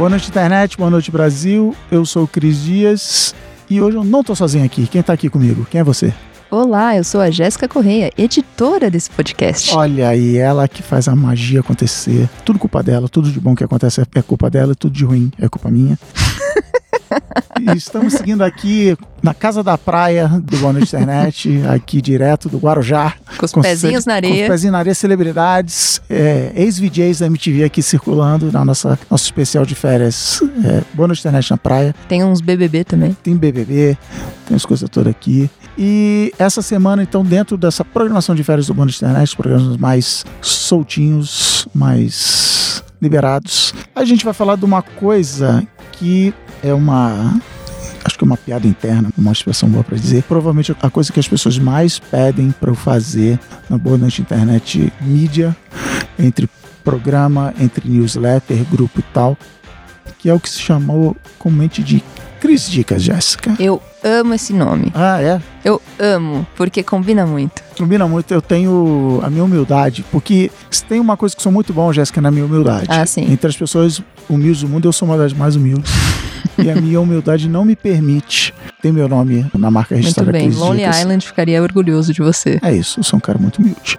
Boa noite, internet. Boa noite, Brasil. Eu sou o Cris Dias e hoje eu não tô sozinho aqui. Quem tá aqui comigo? Quem é você? Olá, eu sou a Jéssica Correia, editora desse podcast. Olha aí, ela que faz a magia acontecer. Tudo culpa dela, tudo de bom que acontece é culpa dela, tudo de ruim é culpa minha. E estamos seguindo aqui na casa da praia do Boa Noite Internet, aqui direto do Guarujá. Com os pezinhos na areia. Com os pezinhos na areia, celebridades, é, ex-VJs da MTV aqui circulando na nossa nosso especial de férias. É, Boa Noite Internet na praia. Tem uns BBB também. Tem BBB, tem as coisas todas aqui. E essa semana, então, dentro dessa programação de férias do Boa Noite Internet, os programas mais soltinhos, mais liberados, a gente vai falar de uma coisa que é uma acho que é uma piada interna, uma expressão boa para dizer. Provavelmente a coisa que as pessoas mais pedem para eu fazer na Boa Noite Internet mídia, entre programa, entre newsletter, grupo e tal, que é o que se chamou comumente de Cris Dicas, Jéssica. Eu amo esse nome. Ah, é? Eu amo, porque combina muito. Combina muito, eu tenho a minha humildade, porque tem uma coisa que sou muito bom, Jéssica, na minha humildade. Ah, sim. Entre as pessoas humildes do mundo, eu sou uma das mais humildes. e a minha humildade não me permite ter meu nome na marca registrada Muito bem, Lonely Dicas. Island ficaria orgulhoso de você. É isso, eu sou um cara muito humilde.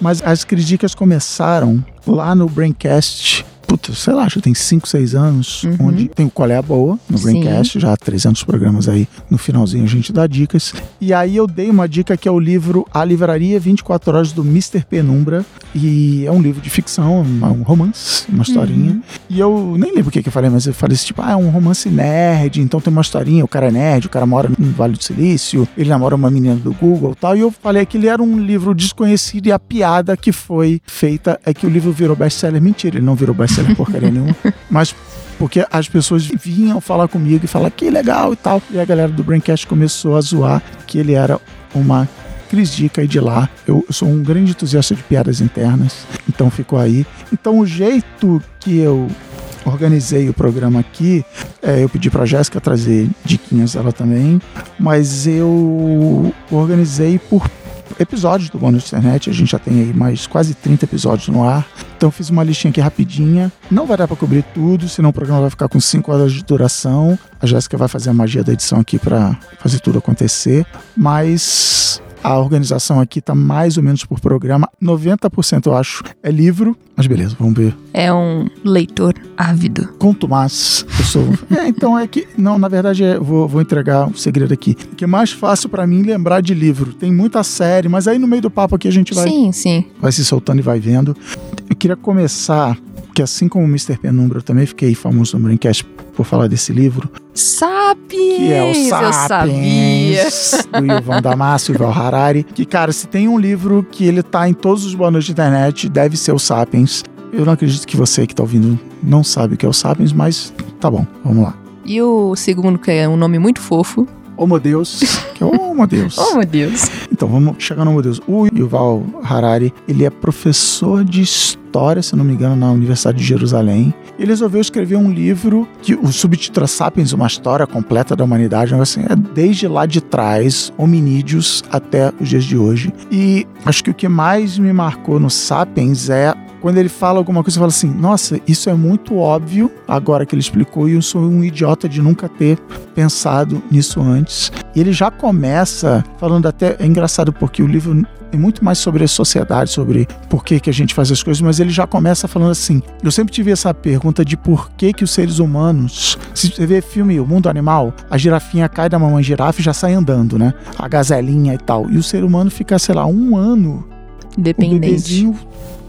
Mas as críticas começaram lá no Braincast. Puta, sei lá, já tem 5, 6 anos, Uhum. onde tem o Qual é a Boa no Sim. Braincast, já há 300 programas aí, no finalzinho a gente dá dicas. E aí eu dei uma dica que é o livro A Livraria 24 Horas do Mr. Penumbra, e é um livro de ficção, um romance, uma historinha. Uhum. E eu nem lembro o que, que eu falei, mas eu falei assim, tipo, ah, é um romance nerd, então tem uma historinha, o cara é nerd, o cara mora no Vale do Silício, ele namora uma menina do Google e tal. E eu falei que ele era um livro desconhecido e a piada que foi feita é que o livro virou best-seller. Mentira, ele não virou best-seller porcaria nenhuma. Mas porque as pessoas vinham falar comigo e falar que legal e tal. E a galera do Braincast começou a zoar que ele era uma Cris Dica e de lá. Eu, eu sou um grande entusiasta de piadas internas, então ficou aí. Então o jeito que eu organizei o programa aqui, é, eu pedi pra Jéssica trazer diquinhas ela também, mas eu organizei por episódios do Bônus Internet, a gente já tem aí mais quase 30 episódios no ar. Então fiz uma listinha aqui rapidinha. Não vai dar pra cobrir tudo, senão o programa vai ficar com 5 horas de duração. A Jéssica vai fazer a magia da edição aqui pra fazer tudo acontecer, mas a organização aqui tá mais ou menos por programa. 90% eu acho é livro, mas beleza, vamos ver. É um leitor ávido. Conto mais, eu sou. é, então é que. Não, na verdade, é, vou, vou entregar um segredo aqui. Que é mais fácil pra mim lembrar de livro. Tem muita série, mas aí no meio do papo aqui a gente vai, Sim, sim. vai se soltando e vai vendo. Eu queria começar, que assim como o Mr. Penumbra, eu também fiquei famoso no Braincast por falar desse livro, Sapiens! que é o Eu sabia. Sapiens, do Ivan Damasio, Yuval Harari. Que, cara, se tem um livro que ele tá em todos os noites de internet, deve ser o Sapiens. Eu não acredito que você que tá ouvindo não sabe o que é o Sapiens, mas tá bom, vamos lá. E o segundo, que é um nome muito fofo. Homo Deus, que é Homo Deus. Oh, meu Deus. Então, vamos chegar no Homo Deus. O Yuval Harari, ele é professor de história, se eu não me engano, na Universidade de Jerusalém. Ele resolveu escrever um livro que o subtítulo é Sapiens, uma história completa da humanidade. Um assim, é desde lá de trás, hominídeos, até os dias de hoje. E acho que o que mais me marcou no Sapiens é quando ele fala alguma coisa, você fala assim: nossa, isso é muito óbvio agora que ele explicou, e eu sou um idiota de nunca ter pensado nisso antes. E ele já começa falando até. É engraçado porque o livro é muito mais sobre a sociedade, sobre por que, que a gente faz as coisas, mas ele já começa falando assim. Eu sempre tive essa pergunta de por que, que os seres humanos. Se você vê filme O Mundo Animal, a girafinha cai da mamãe girafa e já sai andando, né? A gazelinha e tal. E o ser humano fica, sei lá, um ano o Dependente. bebezinho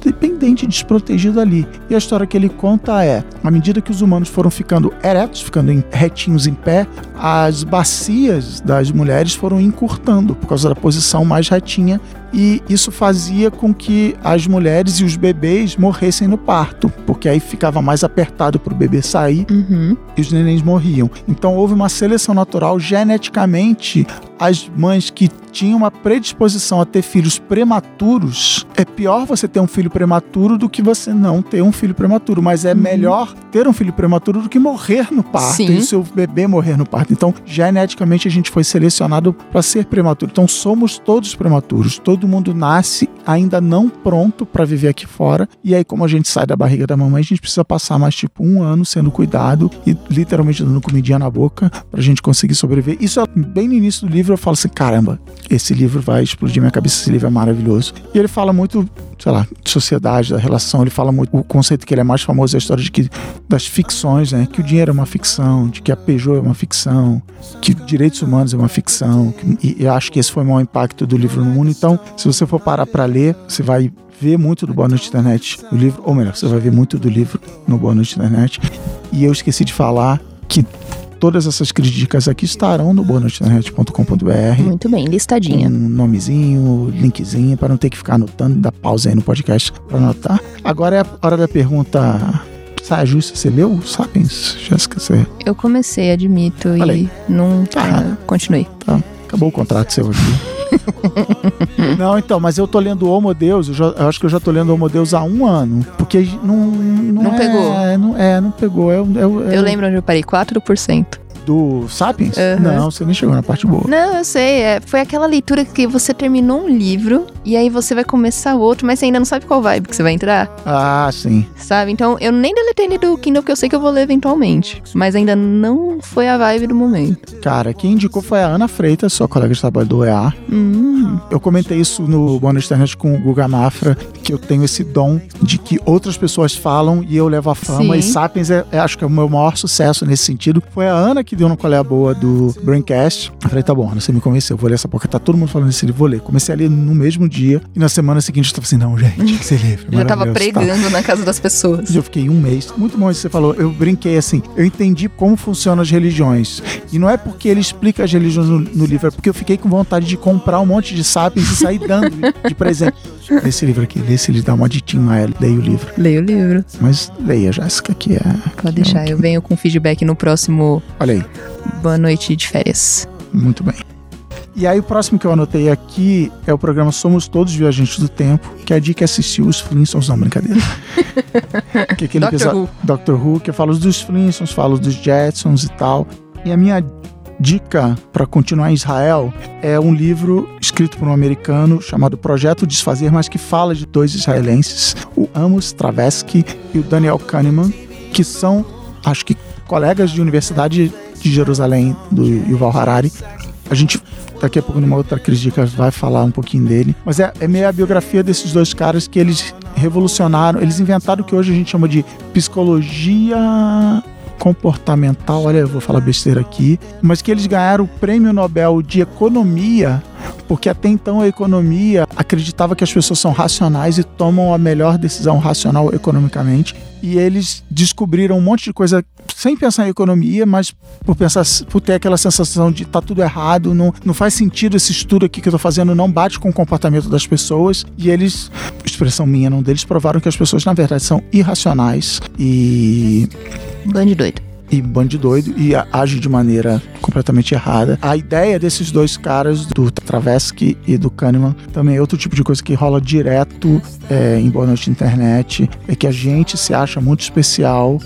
dependente, desprotegido ali. E a história que ele conta é: à medida que os humanos foram ficando eretos, ficando em- retinhos em pé, as bacias das mulheres foram encurtando por causa da posição mais retinha. E isso fazia com que as mulheres e os bebês morressem no parto, porque aí ficava mais apertado para o bebê sair Uhum. e os nenéns morriam. Então houve uma seleção natural geneticamente. As mães que tinham uma predisposição a ter filhos prematuros, é pior você ter um filho prematuro do que você não ter um filho prematuro, mas é melhor ter um filho prematuro do que morrer no parto Sim. e o seu bebê morrer no parto. Então, geneticamente a gente foi selecionado para ser prematuro. Então, somos todos prematuros, todos todo mundo nasce ainda não pronto para viver aqui fora. E aí, como a gente sai da barriga da mamãe, a gente precisa passar mais tipo um ano sendo cuidado e literalmente dando comidinha na boca pra gente conseguir sobreviver. Isso é bem no início do livro eu falo assim: caramba, esse livro vai explodir minha cabeça, esse livro é maravilhoso. E ele fala muito, sei lá, de sociedade, da relação, ele fala muito o conceito que ele é mais famoso é a história de que das ficções, né? Que o dinheiro é uma ficção, de que a Peugeot é uma ficção, que direitos humanos é uma ficção. Que, e eu acho que esse foi o maior impacto do livro no mundo. Então, se você for parar para ler, você vai ver muito do Boa Noite Internet, o livro, ou melhor, você vai ver muito do livro no Boa Noite Internet. E eu esqueci de falar que todas essas críticas aqui estarão no boanoiteinternet.com.br. Muito bem, listadinha. Um nomezinho, linkzinho, para não ter que ficar anotando, dar pausa aí no podcast para anotar. Agora é a hora da pergunta. Saia justa, você leu Sapiens? Jéssica, você. Eu comecei, admito, Olha e não Tá continuei. Tá, acabou o contrato seu aqui. não, então, mas eu tô lendo Homo Deus, eu, já- eu acho que eu já tô lendo Homo Deus há um ano. Porque não. Não, Não é- pegou. Não, é, não pegou. É, é, é Eu o lembro onde eu parei, 4%. Do Sapiens? Aham. Não, você nem chegou na parte boa. Não, eu sei. é, foi aquela leitura que você terminou um livro e aí você vai começar outro, mas você ainda não sabe qual vibe que você vai entrar, Ah, sim. sabe? Então eu nem deletei ele do Kindle, que eu sei que eu vou ler eventualmente. Mas ainda não foi a vibe do momento. Cara, quem indicou foi a Ana Freitas, sua colega de trabalho do EA. Hum, Eu comentei isso no Boa Noite Internet com o Guga Mafra, que eu tenho esse dom de que outras pessoas falam e eu levo a fama. Sim. E Sapiens, é, é- acho que é o meu maior sucesso nesse sentido. Foi a Ana que deu no Qual é a Boa do Braincast. Eu falei, tá bom, você me convenceu, vou ler essa porque tá todo mundo falando desse livro, vou ler. Comecei a ler no mesmo dia e na semana seguinte eu tava assim, não, gente, esse livro é já tava tá? pregando na casa das pessoas. E eu fiquei um mês. Muito bom isso que você falou. Eu brinquei assim. Eu entendi como funcionam as religiões. E não é porque ele explica as religiões no, no livro, é porque eu fiquei com vontade de comprar um monte de sapiens e sair dando de presente. Lê esse livro aqui, lê esse livro, dá uma ditinha a ela, leia o livro. Leia o livro. Mas leia, Jéssica, que é. Pode deixar, eu venho com feedback no próximo Olha aí, Boa Noite de Férias. muito bem. E aí, o próximo que eu anotei aqui é o programa Somos Todos Viajantes do Tempo, que é a dica é assistir os Flintstones, não, brincadeira. que é aquele Doctor episódio- Who. Doctor Who, que eu falo dos Flintstones, falo dos Jetsons e tal. E a minha dica para continuar em Israel é um livro escrito por um americano chamado Projeto Desfazer, mas que fala de dois israelenses, o Amos Travesky e o Daniel Kahneman, que são, acho que, colegas de universidade de Jerusalém, do Yuval Harari. A gente daqui a pouco numa outra dicas vai falar um pouquinho dele, mas é, é meio a biografia desses dois caras que eles revolucionaram, eles inventaram o que hoje a gente chama de psicologia comportamental, olha, eu vou falar besteira aqui, mas que eles ganharam o prêmio Nobel de Economia, porque até então a economia acreditava que as pessoas são racionais e tomam a melhor decisão racional economicamente, e eles descobriram um monte de coisa sem pensar em economia, mas por pensar, por ter aquela sensação de tá tudo errado, não, não faz sentido esse estudo aqui que eu tô fazendo, não bate com o comportamento das pessoas, e eles, expressão minha, não deles, provaram que as pessoas na verdade são irracionais e Bande doido. E bando de doido e age de maneira completamente errada. A ideia desses dois caras, do Travesky e do Kahneman, também é outro tipo de coisa que rola direto é, em Boa Noite Internet, é que a gente se acha muito especial,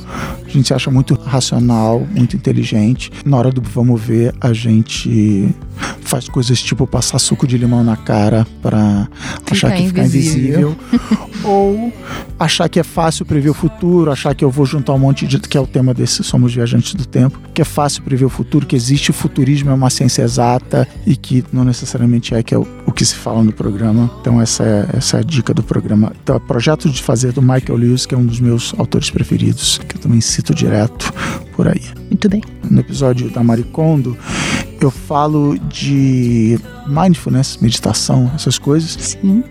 a gente se acha muito racional, muito inteligente. Na hora do vamos ver, a gente faz coisas tipo passar suco de limão na cara pra achar que fica invisível. Ou achar que é fácil prever o futuro, achar que eu vou juntar um monte de. que é o tema desse Somos Viajantes do Tempo, que é fácil prever o futuro, que existe o futurismo, é uma ciência exata e que não necessariamente é que é o, o que se fala no programa. Então, essa é, essa é a dica do programa. Então, é projeto de fazer do Michael Lewis, que é um dos meus autores preferidos, que eu também cito direto por aí Muito bem. no episódio da Maricondo, eu falo de mindfulness, meditação, essas coisas. Sim.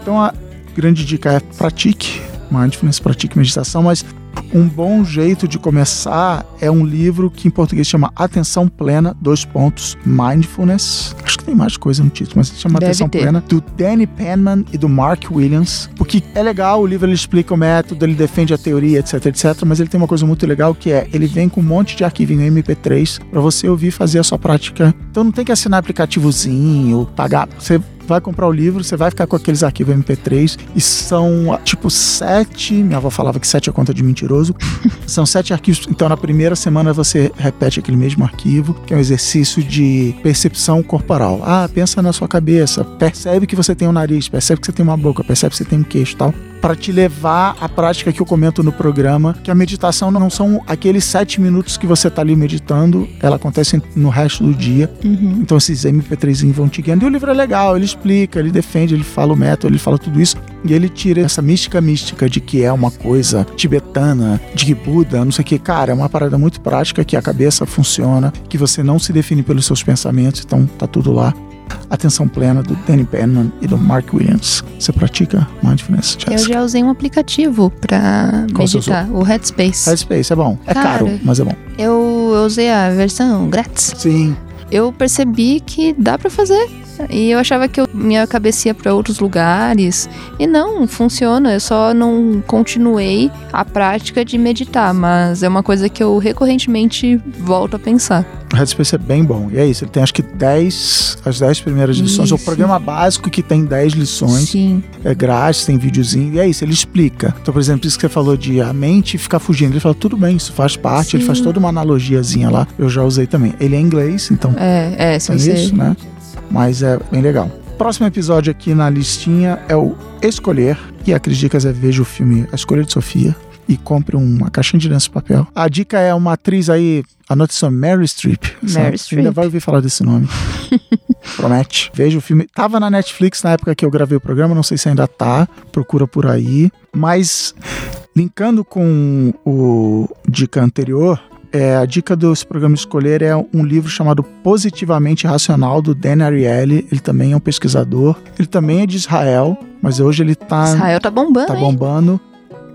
Então a grande dica é pratique mindfulness, pratique meditação, mas um bom jeito de começar é um livro que em português chama Atenção Plena, dois pontos, Mindfulness. Acho que tem mais coisa no título, mas chama Deve Atenção ter. Plena, do Danny Penman e do Mark Williams. Porque é legal, o livro ele explica o método, ele defende a teoria, etc, etc, mas ele tem uma coisa muito legal que é, ele vem com um monte de arquivinho MP3 para você ouvir e fazer a sua prática. Então não tem que assinar aplicativozinho, pagar, você vai comprar o livro, você vai ficar com aqueles arquivos MP3 e são tipo sete. Minha avó falava que sete é conta de mentiroso. são sete arquivos. Então, na primeira semana você repete aquele mesmo arquivo, que é um exercício de percepção corporal. Ah, pensa na sua cabeça, percebe que você tem um nariz, percebe que você tem uma boca, percebe que você tem um queixo tal para te levar à prática que eu comento no programa, que a meditação não são aqueles sete minutos que você tá ali meditando, ela acontece no resto do dia. Uhum. Então esses MP3 vão te guiando. E o livro é legal, ele explica, ele defende, ele fala o método, ele fala tudo isso. E ele tira essa mística mística de que é uma coisa tibetana, de que Buda, não sei o que. Cara, é uma parada muito prática que a cabeça funciona, que você não se define pelos seus pensamentos, então tá tudo lá. Atenção Plena, do Danny Penman e do Mark Williams. Você pratica Mindfulness, Eu Jessica? já usei um aplicativo você meditar, o Headspace. Headspace é bom. É Cara. caro, mas é bom. Eu, eu usei a versão grátis. Sim. Eu percebi que dá pra fazer. E eu achava que eu, minha cabeça ia pra outros lugares. E não, funciona. Eu só não continuei a prática de meditar. Mas é uma coisa que eu recorrentemente volto a pensar. O Headspace é bem bom. E é isso, ele tem acho que 10, as 10 primeiras lições. É o Isso. programa básico que tem 10 lições. Sim. É grátis, tem videozinho. E é isso, ele explica. Então, por exemplo, isso que você falou de a mente ficar fugindo. Ele fala, tudo bem, isso faz parte. Ele Sim. faz toda uma analogiazinha lá. Eu já usei também. Ele é inglês, então É, é, se tem você. isso, né? Mas é bem legal. Próximo episódio aqui na listinha é o Escolher. E a Cris Dicas é veja o filme A Escolha de Sofia e compre uma caixinha de lenço de papel. A dica é uma atriz aí, anote só, Mary Streep. Mary Você ainda Streep. vai ouvir falar desse nome. Promete. Veja o filme. Tava na Netflix na época que eu gravei o programa, não sei se ainda tá. Procura por aí. Mas, linkando com o dica anterior, é, a dica desse programa Escolher é um livro chamado Positivamente Racional, do Dan Ariely. Ele também é um pesquisador. Ele também é de Israel, mas hoje ele tá, Israel tá bombando, tá hein? bombando.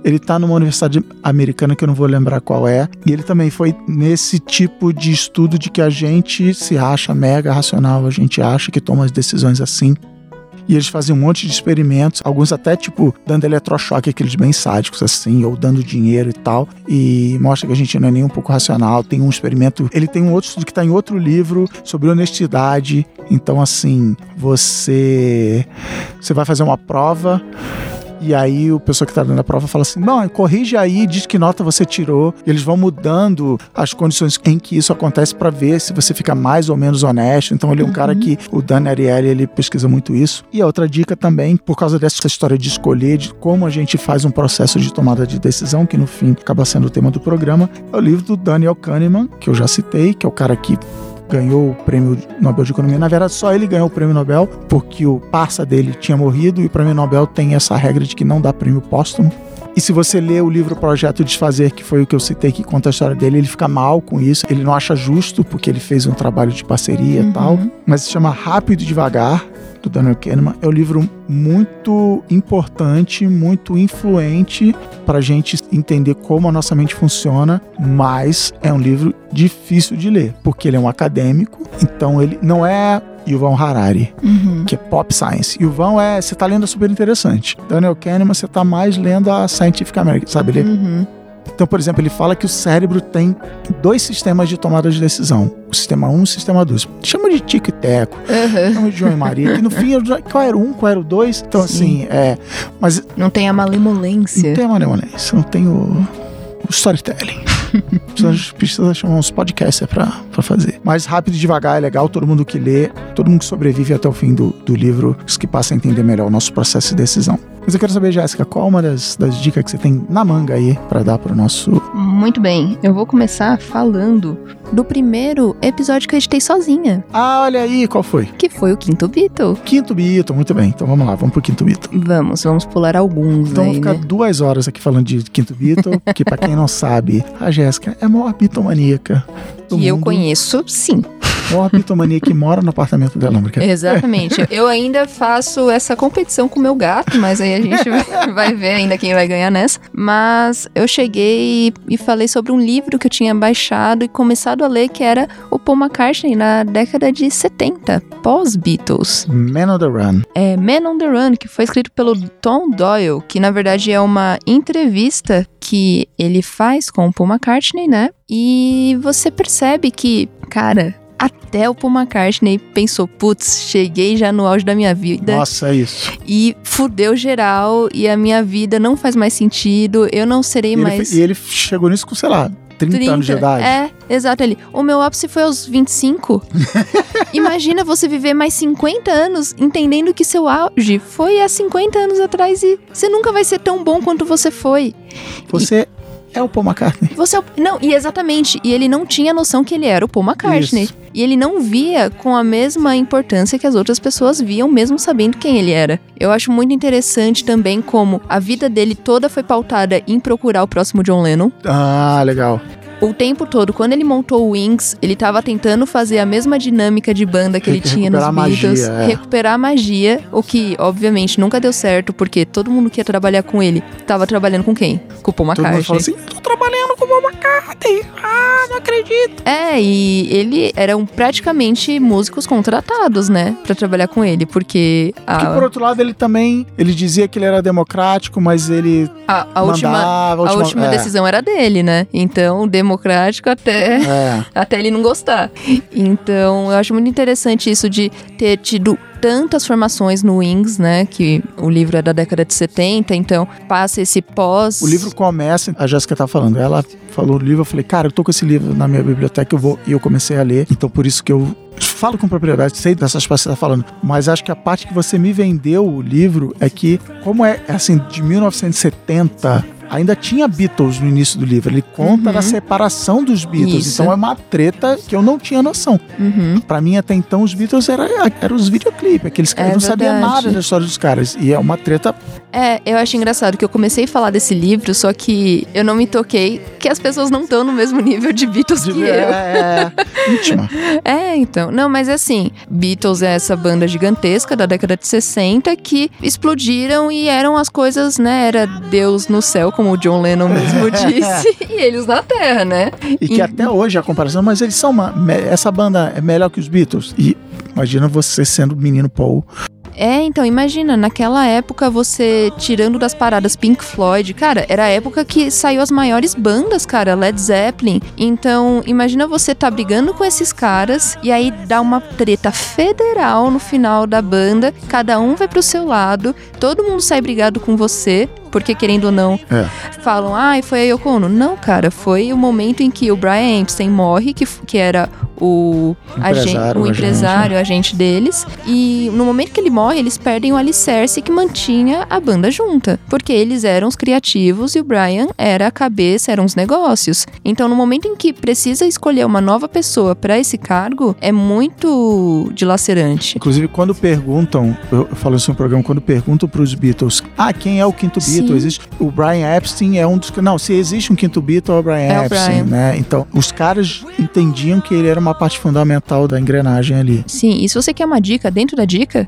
Ele tá numa universidade americana que eu não vou lembrar qual é. E ele também foi nesse tipo de estudo de que a gente se acha mega racional, a gente acha que toma as decisões assim. E eles fazem um monte de experimentos, alguns até tipo dando eletrochoque, aqueles bem sádicos assim, ou dando dinheiro e tal. E mostra que a gente não é nem um pouco racional. Tem um experimento, ele tem um outro estudo que está em outro livro sobre honestidade. Então, assim, você, você vai fazer uma prova. E aí o pessoa que está dando a prova fala assim: não, corrige aí, diz que nota você tirou. E eles vão mudando as condições em que isso acontece para ver se você fica mais ou menos honesto. Então ele é um cara que o Dan Ariely ele pesquisa muito isso. E a outra dica também, por causa dessa história de escolher, de como a gente faz um processo de tomada de decisão, que no fim acaba sendo o tema do programa, é o livro do Daniel Kahneman, que eu já citei, que é o cara que ganhou o prêmio Nobel de Economia. Na verdade, só ele ganhou o prêmio Nobel, porque o parça dele tinha morrido e o prêmio Nobel tem essa regra de que não dá prêmio póstumo. E se você lê o livro Projeto Desfazer, que foi o que eu citei que conta a história dele, ele fica mal com isso. Ele não acha justo, porque ele fez um trabalho de parceria e Uhum. tal. Mas se chama Rápido e Devagar, do Daniel Kahneman. É um livro muito importante, muito influente para a gente entender como a nossa mente funciona, mas é um livro difícil de ler, porque ele é um acadêmico, então ele não é Yuval Harari, Uhum. que é pop science. Yuval é, você tá lendo é super interessante. Daniel Kahneman, você tá mais lendo a Scientific American, sabe? Ele, Uhum. Então, por exemplo, ele fala que o cérebro tem dois sistemas de tomada de decisão. O sistema 1 e o sistema 2. Chama de tico e teco, Uhum. chama de João e Maria, que no fim, já- qual era o 1, qual era o 2? Então, Sim. assim, é... Mas Não tem a malemolência. não tem a malemolência, não tem o, o storytelling. Precisa, precisa chamar uns podcasts pra, pra fazer. Mas rápido e devagar é legal, todo mundo que lê, todo mundo que sobrevive até o fim do, do livro, os que passa a entender melhor o nosso processo de decisão. Mas eu quero saber, Jéssica, qual uma das, das dicas que você tem na manga aí pra dar pro nosso. Muito bem, eu vou começar falando do primeiro episódio que eu editei sozinha, Ah, olha aí, qual foi? que foi o Quinto Beatle. Quinto Beatle, muito bem. Então vamos lá, vamos pro Quinto Beatle. Vamos, vamos pular alguns Então aí, ficar né? duas horas aqui falando de Quinto Beatle, que pra quem não sabe, a Jéssica é a maior bitomaníaca Que eu mundo. conheço, sim. Maior bitomaníaca que mora no apartamento dela, brincadeira. Exatamente. eu ainda faço essa competição com o meu gato, mas aí a gente vai, vai ver ainda quem vai ganhar nessa. Mas eu cheguei e falei sobre um livro que eu tinha baixado e começado a ler, que era o Paul McCartney na década de 70, pós-Beatles. Man on the Run. é Man on the Run, que foi escrito pelo Tom Doyle, que na verdade é uma entrevista que ele faz com o Paul McCartney, né? E você percebe que, cara, até o Paul McCartney pensou, putz, cheguei já no auge da minha vida. Nossa, é isso. E fudeu geral e a minha vida não faz mais sentido, eu não serei E ele, mais... fe- e ele chegou nisso com, sei lá, 30, anos de idade. É, exato ali. O meu ápice foi aos 25. Imagina você viver mais 50 anos entendendo que seu auge foi há 50 anos atrás e você nunca vai ser tão bom quanto você foi. Você é o Paul McCartney. Você é o... Não, e exatamente. E ele não tinha noção que ele era o Paul McCartney. Isso. E ele não via com a mesma importância que as outras pessoas viam, mesmo sabendo quem ele era. Eu acho muito interessante também como a vida dele toda foi pautada em procurar o próximo John Lennon. Ah, legal. O tempo todo, quando ele montou o Wings, ele tava tentando fazer a mesma dinâmica de banda que ele tinha nos a Beatles, magia, é. recuperar a magia, o que obviamente nunca deu certo, porque todo mundo que ia trabalhar com ele tava trabalhando com quem? Com o Paul Todo mundo McCartney. assim, tô trabalhando com o Paul McCartney. Ah, não acredito. É, e ele eram praticamente músicos contratados, né, Pra trabalhar com ele, porque a, por outro lado, ele também, ele dizia que ele era democrático, mas ele a, a última, mandava, a última é, decisão era dele, né? Então, democrático até É. até ele não gostar. Então, eu acho muito interessante isso de ter tido tantas formações no Wings, né? Que o livro é da década de 70, então passa esse pós. O livro começa, a Jéssica tá falando, ela falou o livro, eu falei, cara, eu tô com esse livro na minha biblioteca, eu vou, e eu comecei a ler, então por isso que eu falo com propriedade, sei dessas partes que você tá falando, mas acho que a parte que você me vendeu o livro é que, como é, assim, de 1970, ainda tinha Beatles no início do livro, ele conta Uhum. da separação dos Beatles, Isso. então é uma treta que eu não tinha noção. Uhum. Pra mim, até então, os Beatles eram era os videoclipes, aqueles caras, É não sabia verdade. nada da história dos caras, e é uma treta É, eu acho engraçado que eu comecei a falar desse livro, só que eu não me toquei que as pessoas não estão no mesmo nível de Beatles de, que eu. é, é, íntima. É, então. Não, mas assim, Beatles é essa banda gigantesca da década de 60 que explodiram e eram as coisas, né? Era Deus no céu, como o John Lennon mesmo disse, e eles na terra, né? E que E- até hoje a comparação, mas eles são uma. Essa banda é melhor que os Beatles. E imagina você sendo menino Paul. É, então, imagina, naquela época você tirando das paradas Pink Floyd, cara, era a época que saiu as maiores bandas, cara, Led Zeppelin. Então, imagina você tá brigando com esses caras e aí dá uma treta federal no final da banda, cada um vai pro seu lado, todo mundo sai brigado com você, porque querendo ou não, É. falam, ai, foi a Yoko Ono. Não, cara, foi o momento em que o Brian Epstein morre, que, que era o, agen- Empresário, o o agente, empresário, o agente deles. E no momento que ele morre, eles perdem o alicerce que mantinha a banda junta. Porque eles eram os criativos e o Brian era a cabeça, eram os negócios. Então, no momento em que precisa escolher uma nova pessoa para esse cargo, é muito dilacerante. Inclusive, quando perguntam, eu falo isso no programa, quando perguntam pros Beatles, ah, quem é o quinto Sim. Beatle? Existe, o Brian Epstein é um dos. Não, se existe um quinto Beatle, é o Brian É o Epstein, Brian. né? Então, os caras entendiam que ele era uma parte fundamental da engrenagem ali. Sim, e se você quer uma dica dentro da dica,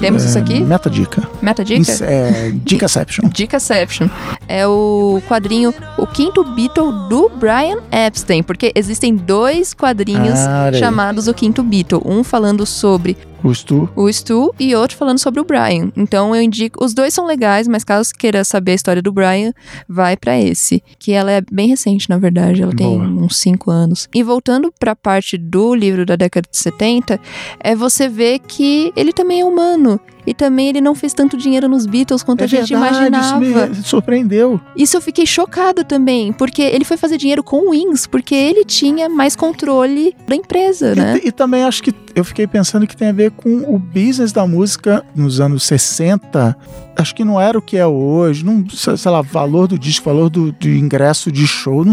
temos isso aqui? Meta dica. Meta dica? É, Dicaception. Dicaception é o quadrinho, o quinto Beatle do Brian Epstein, porque existem dois quadrinhos Ah, chamados o quinto Beatle, um falando sobre O Stu. o Stu e outro falando sobre o Brian. Então eu indico, os dois são legais, mas caso queira saber a história do Brian, vai pra esse, que ela é bem recente, na verdade, ela tem Boa. uns 5 anos. E voltando pra parte do livro da década de 70, é você ver que ele também é humano. E também ele não fez tanto dinheiro nos Beatles quanto É a gente verdade, imaginava. isso me surpreendeu. Isso eu fiquei chocada também, porque ele foi fazer dinheiro com o Wings, porque ele tinha mais controle da empresa, né? E, também acho que eu fiquei pensando que tem a ver com o business da música nos anos 60. Acho que não era o que é hoje. Não, sei lá, valor do disco, valor do, do ingresso de show, não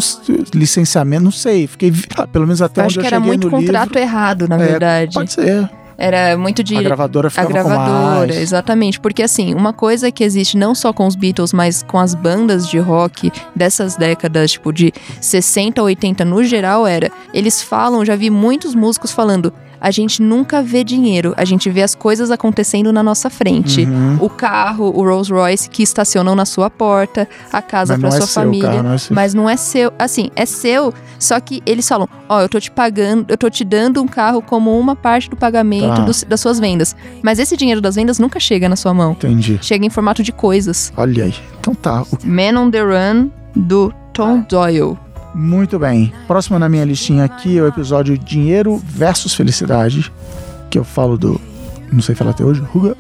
licenciamento, não sei. Fiquei, ah, pelo menos até Eu onde acho eu que era cheguei muito no contrato livro. errado, na É, verdade. Pode ser. Era muito de A gravadora a ficava gravadora, com mais. exatamente. Porque assim, uma coisa que existe não só com os Beatles, mas com as bandas de rock dessas décadas, tipo, de 60, 80 no geral, era. Eles falam, já vi muitos músicos falando. A gente nunca vê dinheiro, a gente vê as coisas acontecendo na nossa frente. Uhum. O carro, o Rolls Royce que estacionam na sua porta, a casa é sua seu família. carro, não é seu. Mas não é seu. Assim, é seu, só que eles falam: Ó, eu tô te pagando, eu tô te dando um carro como uma parte do pagamento Tá. dos- das suas vendas. Mas esse dinheiro das vendas nunca chega na sua mão. Entendi. Chega em formato de coisas. Olha aí. Então tá. Man on the Run, do Tom Doyle. Muito bem. Próximo na minha listinha aqui é o episódio Dinheiro versus Felicidade, que eu falo do, não sei falar até hoje, Ruga.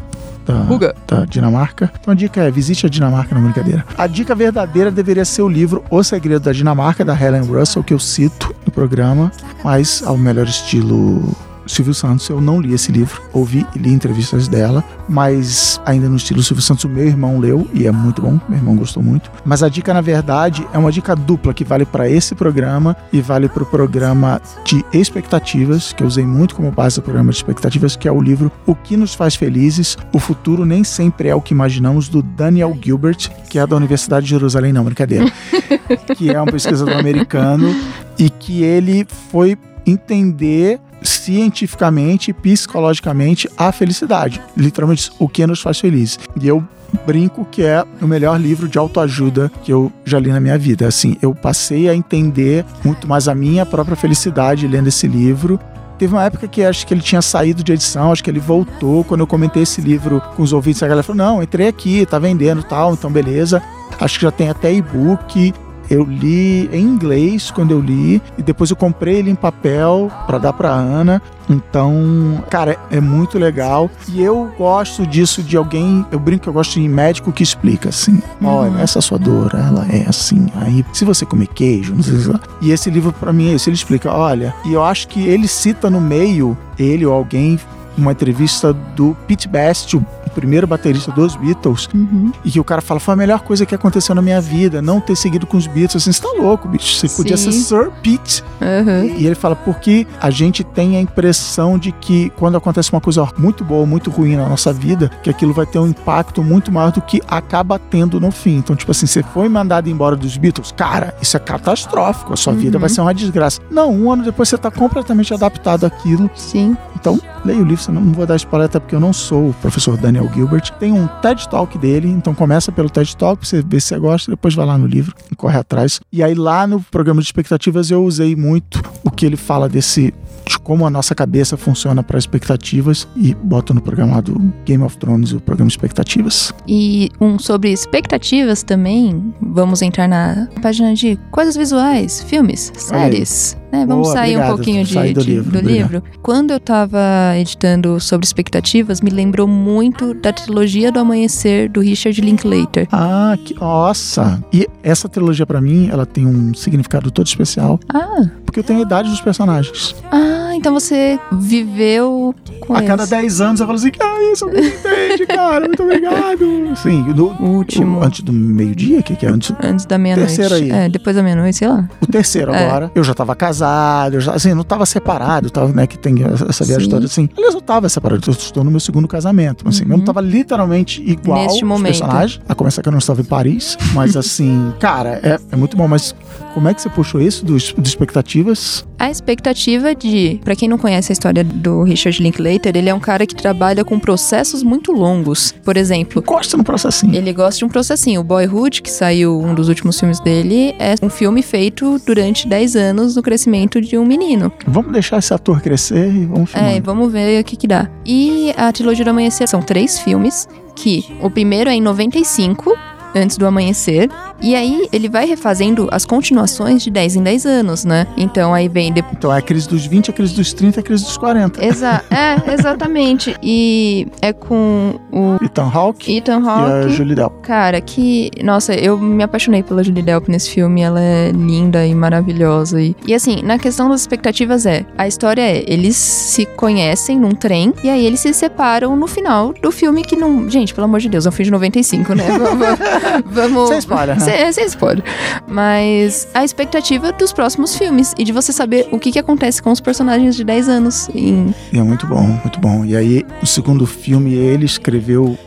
Da, Ruga. da Dinamarca. Então a dica é visite a Dinamarca, não é brincadeira. A dica verdadeira deveria ser o livro O Segredo da Dinamarca, da Helen Russell, que eu cito no programa, mas ao melhor estilo Silvio Santos, eu não li esse livro, ouvi e li entrevistas dela, mas ainda no estilo Silvio Santos, o meu irmão leu e é muito bom, meu irmão gostou muito. Mas a dica, na verdade, é uma dica dupla que vale para esse programa e vale para o programa de expectativas, que eu usei muito como base do programa de expectativas, que é o livro O que nos faz felizes, o futuro nem sempre é o que imaginamos, do Daniel Gilbert, que é da Universidade de Jerusalém, não, brincadeira, que é um pesquisador americano e que ele foi entender cientificamente e psicologicamente a felicidade. Literalmente, o que nos faz felizes. E eu brinco que é o melhor livro de autoajuda que eu já li na minha vida. Assim, eu passei a entender muito mais a minha própria felicidade lendo esse livro. Teve uma época que acho que ele tinha saído de edição, acho que ele voltou. Quando eu comentei esse livro com os ouvintes, a galera falou: Não, entrei aqui, tá vendendo tal, então beleza. Acho que já tem até e-book. Eu li em inglês quando eu li e depois eu comprei ele em papel para dar para Ana. Então, cara, é muito legal e eu gosto disso de alguém, eu brinco que eu gosto de médico que explica assim: "Olha, essa sua dor, ela é assim. Aí, se você comer queijo, não sei se E esse livro para mim é isso, ele explica: "Olha, e eu acho que ele cita no meio ele ou alguém uma entrevista do Pete Best, o primeiro baterista dos Beatles, Uhum. e que o cara fala: foi a melhor coisa que aconteceu na minha vida, não ter seguido com os Beatles. Assim, você tá louco, bicho. Você podia ser Sim. Sir Pete. Uhum. E ele fala: porque a gente tem a impressão de que quando acontece uma coisa muito boa, muito ruim na nossa vida, que aquilo vai ter um impacto muito maior do que acaba tendo no fim. Então, tipo assim, você foi mandado embora dos Beatles, cara, isso é catastrófico. A sua vida Uhum. vai ser uma desgraça. Não, um ano depois você tá completamente adaptado àquilo. Sim. Então, leia o livro, não vou dar spoiler até porque eu não sou o professor Daniel Gilbert. Tem um TED Talk dele, então começa pelo TED Talk pra você ver se você gosta, depois vai lá no livro e corre atrás. E aí lá no programa de expectativas eu usei muito o que ele fala desse de como a nossa cabeça funciona para expectativas e boto no programa do Game of Thrones o programa de expectativas. E um sobre expectativas também. Vamos entrar na página de coisas visuais, filmes, séries. Né? Vamos sair obrigado. um pouquinho de, do de- livro, do livro. Quando eu tava editando sobre expectativas, me lembrou muito da trilogia do amanhecer do Richard Linklater. Ah, que nossa! E essa trilogia pra mim, ela tem um significado todo especial, Ah, porque eu tenho a idade dos personagens. ah, então você viveu com A cada eles. 10 anos eu falo assim, ah, isso alguém entende, cara, muito obrigado. Sim, no, O último. o- antes do meio-dia, o que, que é antes? Antes da meia-noite. Terceiro aí. É, depois da meia-noite, sei lá. O terceiro É. agora. Eu já tava casado, eu já, assim, não tava separado, tava, né, que tem essa viagem Sim. toda assim. Aliás, eu tava separado, eu estou no meu segundo casamento, mas, assim, Uhum. eu não tava literalmente igual Neste momento. personagens, a começar que eu não estava em Paris, mas assim, cara, é, é muito bom, mas como é que você puxou isso dos, de expectativas? A expectativa de, Pra quem não conhece a história do Richard Linklater, ele é um cara que trabalha com processos muito longos. Por exemplo, Gosta no processinho. ele gosta de um processinho. O Boyhood, que saiu um dos últimos filmes dele, é um filme feito durante 10 anos no crescimento de um menino. Vamos deixar esse ator crescer e vamos filmar. É, vamos ver o que que dá. E a trilogia do Amanhecer são três filmes, que o primeiro é em 95, antes do amanhecer, e aí ele vai refazendo as continuações de 10 em 10 anos, né? Então aí vem de- Então é a crise dos 20, a crise dos 30, a crise dos 40. Exa é, exatamente. E é com o Ethan Hawke Ethan e a Hawke. Julie Delp. Cara, que. Nossa, eu me apaixonei pela Julie Delp nesse filme. Ela é linda e maravilhosa. E, e assim, na questão das expectativas é: a história é, eles se conhecem num trem e aí eles se separam no final do filme que não. Gente, pelo amor de Deus, é um filme de 95, né? Vamos. Sem spoiler, né? Sem, sem spoiler. Mas a expectativa dos próximos filmes e de você saber o que, que acontece com os personagens de 10 anos em E é muito bom, muito bom. E aí, o segundo filme, ele escreveu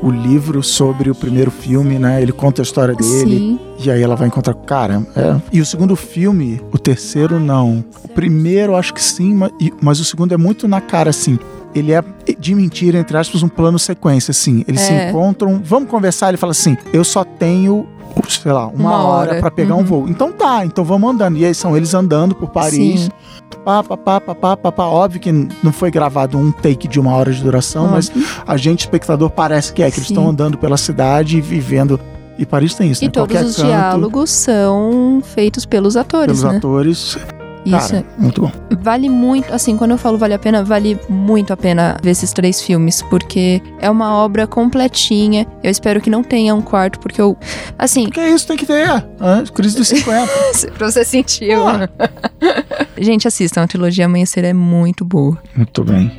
o livro sobre o primeiro filme, né? Ele conta a história dele. Sim. E aí ela vai encontrar cara. É. E o segundo filme, o terceiro não. O primeiro, acho que sim, ma- e- mas o segundo é muito na cara, assim. Ele é, de mentira, entre aspas, um plano sequência, assim. Eles se É. encontram, vamos conversar. Ele fala assim: eu só tenho, sei lá, uma, Uma hora, hora. pra pegar um Uhum. voo. Então tá, então vamos andando. E aí são eles andando por Paris. Sim. Pá, pá, pá, pá, pá, pá, pá. Óbvio que não foi gravado um take de uma hora de duração, mas Óbvio. a gente, espectador, parece que é, que eles Sim. estão andando pela cidade e vivendo. E Paris tem isso, E né? todos Qualquer os canto, diálogos são feitos pelos atores, pelos né? atores. Isso Cara, muito bom. vale muito, assim, quando eu falo vale a pena, vale muito a pena ver esses três filmes, porque é uma obra completinha. Eu espero que não tenha um quarto, porque eu, assim, Que isso tem que ter? Ah, crise dos 50. pra você sentir. Pô. Gente, assistam, a trilogia Amanhecer é muito boa. Muito bem.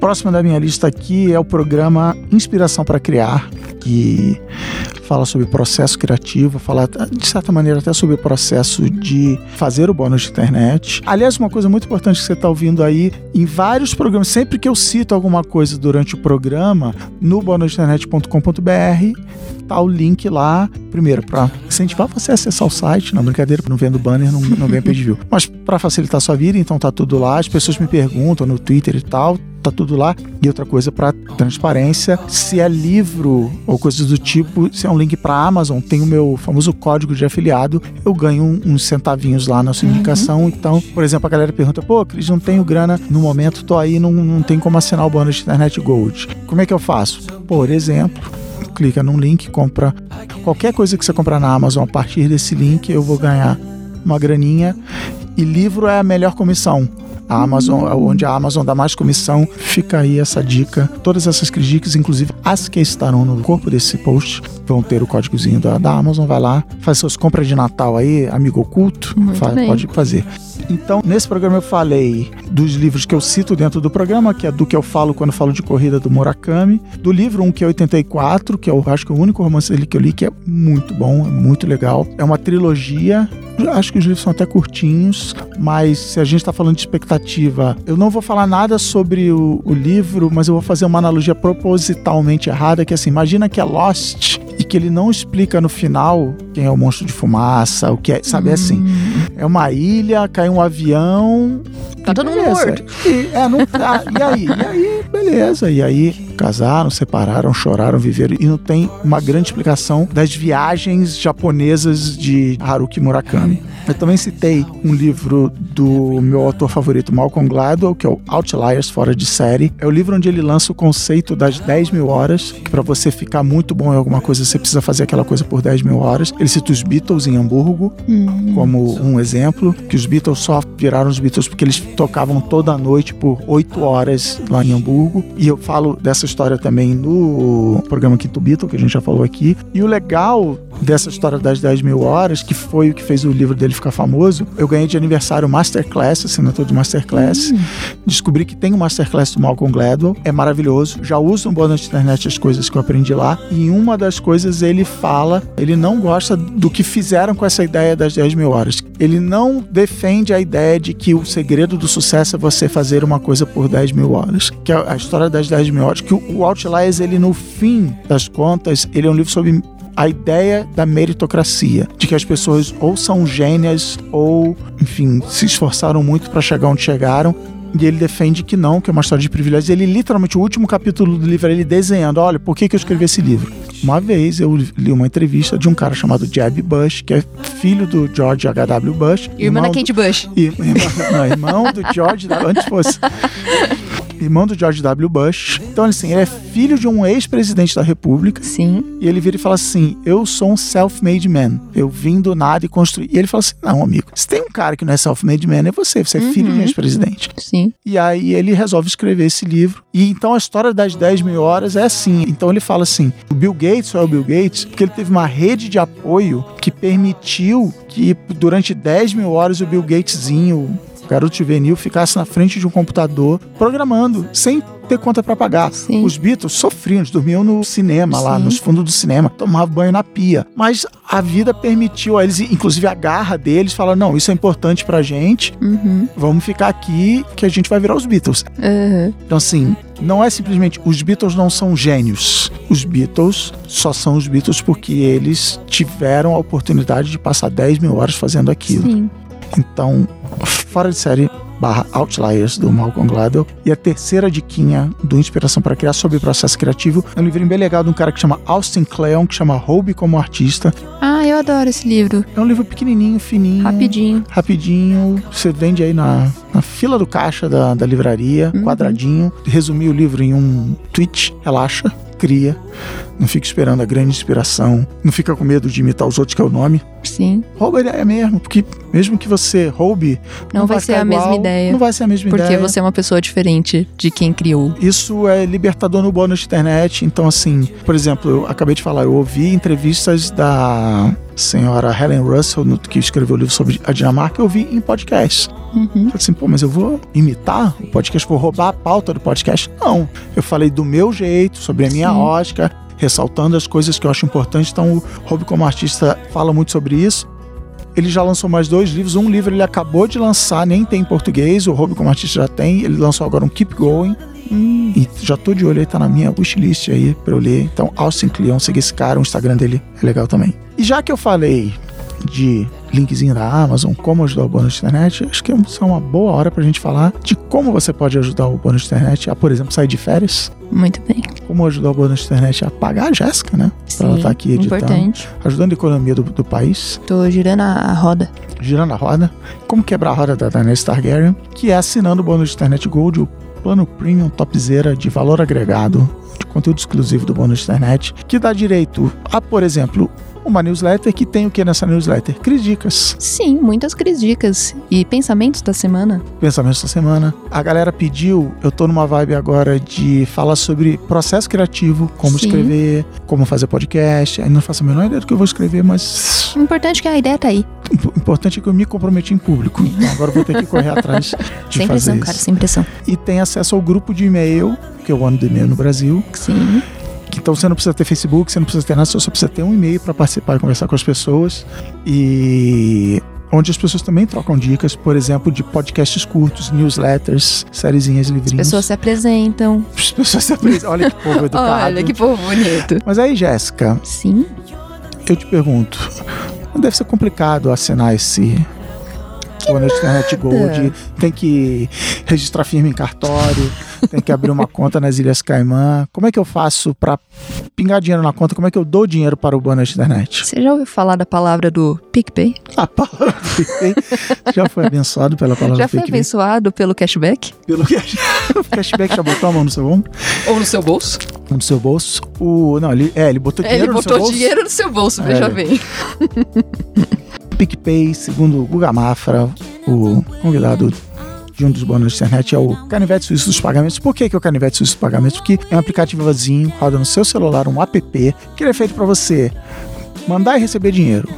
Próximo da minha lista aqui é o programa Inspiração para Criar, que fala sobre processo criativo, fala de certa maneira até sobre o processo de fazer o bônus de internet. Aliás, uma coisa muito importante que você está ouvindo aí, em vários programas, sempre que eu cito alguma coisa durante o programa, no bonusinternet.com.br, tá o link lá, primeiro, para incentivar você a acessar o site, não brincadeira, não vendo banner, não, não ganha page view, mas para facilitar a sua vida, então tá tudo lá, as pessoas me perguntam no Twitter e tal, tá tudo lá. E outra coisa para transparência, se é livro ou coisas do tipo, se é um link para Amazon, tem o meu famoso código de afiliado, eu ganho um- uns centavinhos lá na sua indicação. Então, por exemplo, a galera pergunta: "Pô, Cris, não tenho grana no momento, tô aí, não, não tem como assinar o bônus de internet Gold. Como é que eu faço?" Por exemplo, clica num link, compra qualquer coisa que você comprar na Amazon a partir desse link, eu vou ganhar uma graninha. E livro é a melhor comissão. A Amazon, onde a Amazon dá mais comissão, fica aí essa dica. Todas essas dicas, inclusive as que estarão no corpo desse post, vão ter o códigozinho da, da Amazon. Vai lá, faz suas compras de Natal aí, amigo oculto, pode fazer. Então, nesse programa eu falei dos livros que eu cito dentro do programa, que é do que eu falo quando falo de corrida do Murakami, do livro um que é 84, que é eu acho que é o único romance dele que eu li que é muito bom, é muito legal. É uma trilogia. Acho que os livros são até curtinhos, mas se a gente está falando de expectativa, eu não vou falar nada sobre o, o livro, mas eu vou fazer uma analogia propositalmente errada, que é assim, imagina que é Lost e que ele não explica no final quem é o monstro de fumaça, o que é, sabe, é assim. É uma ilha, cai um avião. Tá todo mundo morto. E, é, não, tá, e aí? E aí, beleza. E aí, casaram, separaram, choraram, viveram. E não tem uma grande explicação das viagens japonesas de Haruki Murakami. Eu também citei um livro do meu autor favorito, Malcolm Gladwell, que é o Outliers Fora de Série. É o livro onde ele lança o conceito das 10 mil horas, que para você ficar muito bom em alguma coisa, você precisa fazer aquela coisa por 10 mil horas. Ele cita os Beatles em Hamburgo, como um exemplo, que os Beatles só viraram os Beatles porque eles tocavam toda noite por oito horas lá em Hamburgo. E eu falo dessa história também no programa Quinto Beatle, que a gente já falou aqui. E o legal dessa história das 10 mil horas, que foi o que fez o livro dele ficar famoso, eu ganhei de aniversário Masterclass, assinatura de Masterclass. Descobri que tem o Masterclass do Malcolm Gladwell, é maravilhoso. Já uso no bônus de internet as coisas que eu aprendi lá. E uma das coisas ele fala, ele não gosta do que fizeram com essa ideia das 10 mil horas. Ele não defende a ideia de que o segredo do sucesso é você fazer uma coisa por 10 mil horas. Que é a história das 10 mil horas, que o o Outliers, ele no fim das contas, ele é um livro sobre a ideia da meritocracia, de que as pessoas ou são gênias ou, enfim, se esforçaram muito para chegar onde chegaram. E ele defende que não, que é uma história de privilégios. Ele, literalmente, o último capítulo do livro, é ele desenhando: olha, por que, que eu escrevi esse livro? Uma vez eu li uma entrevista de um cara chamado Jeb Bush, que é filho do George H.W. Bush. Irmã da irmão do- Kate Bush. irmão, não, irmão do George, antes fosse. Irmão do George W. Bush. Então, assim, ele é filho de um ex-presidente da República. Sim. E ele vira e fala assim: Eu sou um self-made man. Eu vim do nada e construí. E ele fala assim: Não, amigo, se tem um cara que não é self-made man, é você. Você é filho de um ex-presidente. Sim. E aí ele resolve escrever esse livro. E então a história das 10 mil horas é assim. Então ele fala assim: o Bill Gates só é o Bill Gates porque ele teve uma rede de apoio que permitiu que durante 10 mil horas o Bill Gatesinho, o garoto juvenil, ficasse na frente de um computador programando, sem ter conta para pagar. Sim. Os Beatles sofriam, eles dormiam no cinema, lá Sim. nos fundos do cinema, tomavam banho na pia. Mas a vida permitiu a eles, inclusive a garra deles, fala: não, isso é importante pra gente, Uhum. vamos ficar aqui que a gente vai virar os Beatles. Uhum. Então, assim, não é simplesmente os Beatles não são gênios. Os Beatles só são os Beatles porque eles tiveram a oportunidade de passar 10 mil horas fazendo aquilo. Sim. Então, fora de série barra Outliers do Malcolm Gladwell. E a terceira diquinha do Inspiração para Criar sobre o processo criativo é um livrinho bem legal de um cara que chama Austin Kleon, que chama Roube como Artista. Ah, eu adoro esse livro. É um livro pequenininho, fininho. Rapidinho. rapidinho, você vende aí na, na fila do caixa da, da livraria, Uhum. quadradinho, resumir o livro em um tweet, relaxa, cria. Não fica esperando a grande inspiração, não fica com medo de imitar os outros, que é o nome. Sim. Rouba a ideia mesmo, porque mesmo que você roube, Não, vai ser a mesma igual, ideia. Não vai ser a mesma Porque ideia. você é uma pessoa diferente de quem criou. Isso é libertador no bônus de internet. Então, assim, por exemplo, eu acabei de falar, eu ouvi entrevistas da senhora Helen Russell, que escreveu o livro sobre a Dinamarca, eu ouvi em podcast. Uhum. Falei assim, pô, mas eu vou imitar o podcast, vou roubar a pauta do podcast? Não. Eu falei do meu jeito, sobre a minha Sim. ótica, ressaltando as coisas que eu acho importantes. Então, o Hobby como artista fala muito sobre isso. Ele já lançou mais dois livros. Um livro ele acabou de lançar, nem tem em português. O Hobby como artista já tem. Ele lançou agora um Keep Going. Hum, E já tô de olho aí, tá na minha wishlist aí pra eu ler. Então, Austin Cleon, segue esse cara, o Instagram dele é legal também. E já que eu falei de linkzinho da Amazon, como ajudar o bônus de internet, acho que é uma boa hora pra gente falar de como você pode ajudar o bônus de internet a, por exemplo, sair de férias. muito bem. Como ajudar o bônus de internet a pagar a Jéssica, né? Pra ela Sim, estar aqui editando. importante. Ajudando a economia do, do país, Tô girando a, a roda. girando a roda. Como quebrar a roda da Daenerys Targaryen, que é assinando o bônus de internet Gold, o plano premium topzera de valor agregado, de conteúdo exclusivo do bônus de internet, que dá direito a, por exemplo, uma newsletter que tem o que nessa newsletter? Críticas, Sim, muitas críticas. E pensamentos da semana. pensamentos da semana. A galera pediu, eu tô numa vibe agora de falar sobre processo criativo, como Sim. escrever, como fazer podcast. Ainda não faço a menor ideia do que eu vou escrever, mas O importante é que a ideia tá aí. o importante é que eu me comprometi em público. Então agora vou ter que correr atrás de sem fazer pressão, isso. cara, sem pressão. E tem acesso ao grupo de e-mail, que é o ano do e-mail no Brasil. Sim. Então você não precisa ter Facebook, você não precisa ter nada, você só precisa ter um e-mail para participar e conversar com as pessoas. E onde as pessoas também trocam dicas, por exemplo, de podcasts curtos, newsletters, sériezinhas, As livrinhos. pessoas se apresentam. As pessoas se apresentam. Olha que povo educado. Olha que povo bonito. Mas aí, Jéssica, Sim. eu te pergunto, não deve ser complicado assinar esse bônus de internet Gold, tem que registrar firma em cartório, tem que abrir uma conta nas Ilhas Caimã. Como é que eu faço para pingar dinheiro na conta? Como é que eu dou dinheiro para o bônus de internet? Você já ouviu falar da palavra do PicPay? A palavra do PicPay já foi abençoado pela palavra Já do foi PicPay. abençoado pelo cashback? Pelo cash- o cashback já botou a mão no seu ombro, Ou no seu bolso? no seu bolso. O, não, ele, é, ele botou dinheiro Ele no seu botou bolso. dinheiro no seu bolso, veja É. bem. PicPay, segundo o Guga Mafra, o convidado de um dos bônus de internet é o Canivete Suíço dos Pagamentos. Por que, que é o Canivete Suíço dos Pagamentos? Porque é um aplicativozinho, roda no seu celular, um app, que ele é feito para você mandar e receber dinheiro.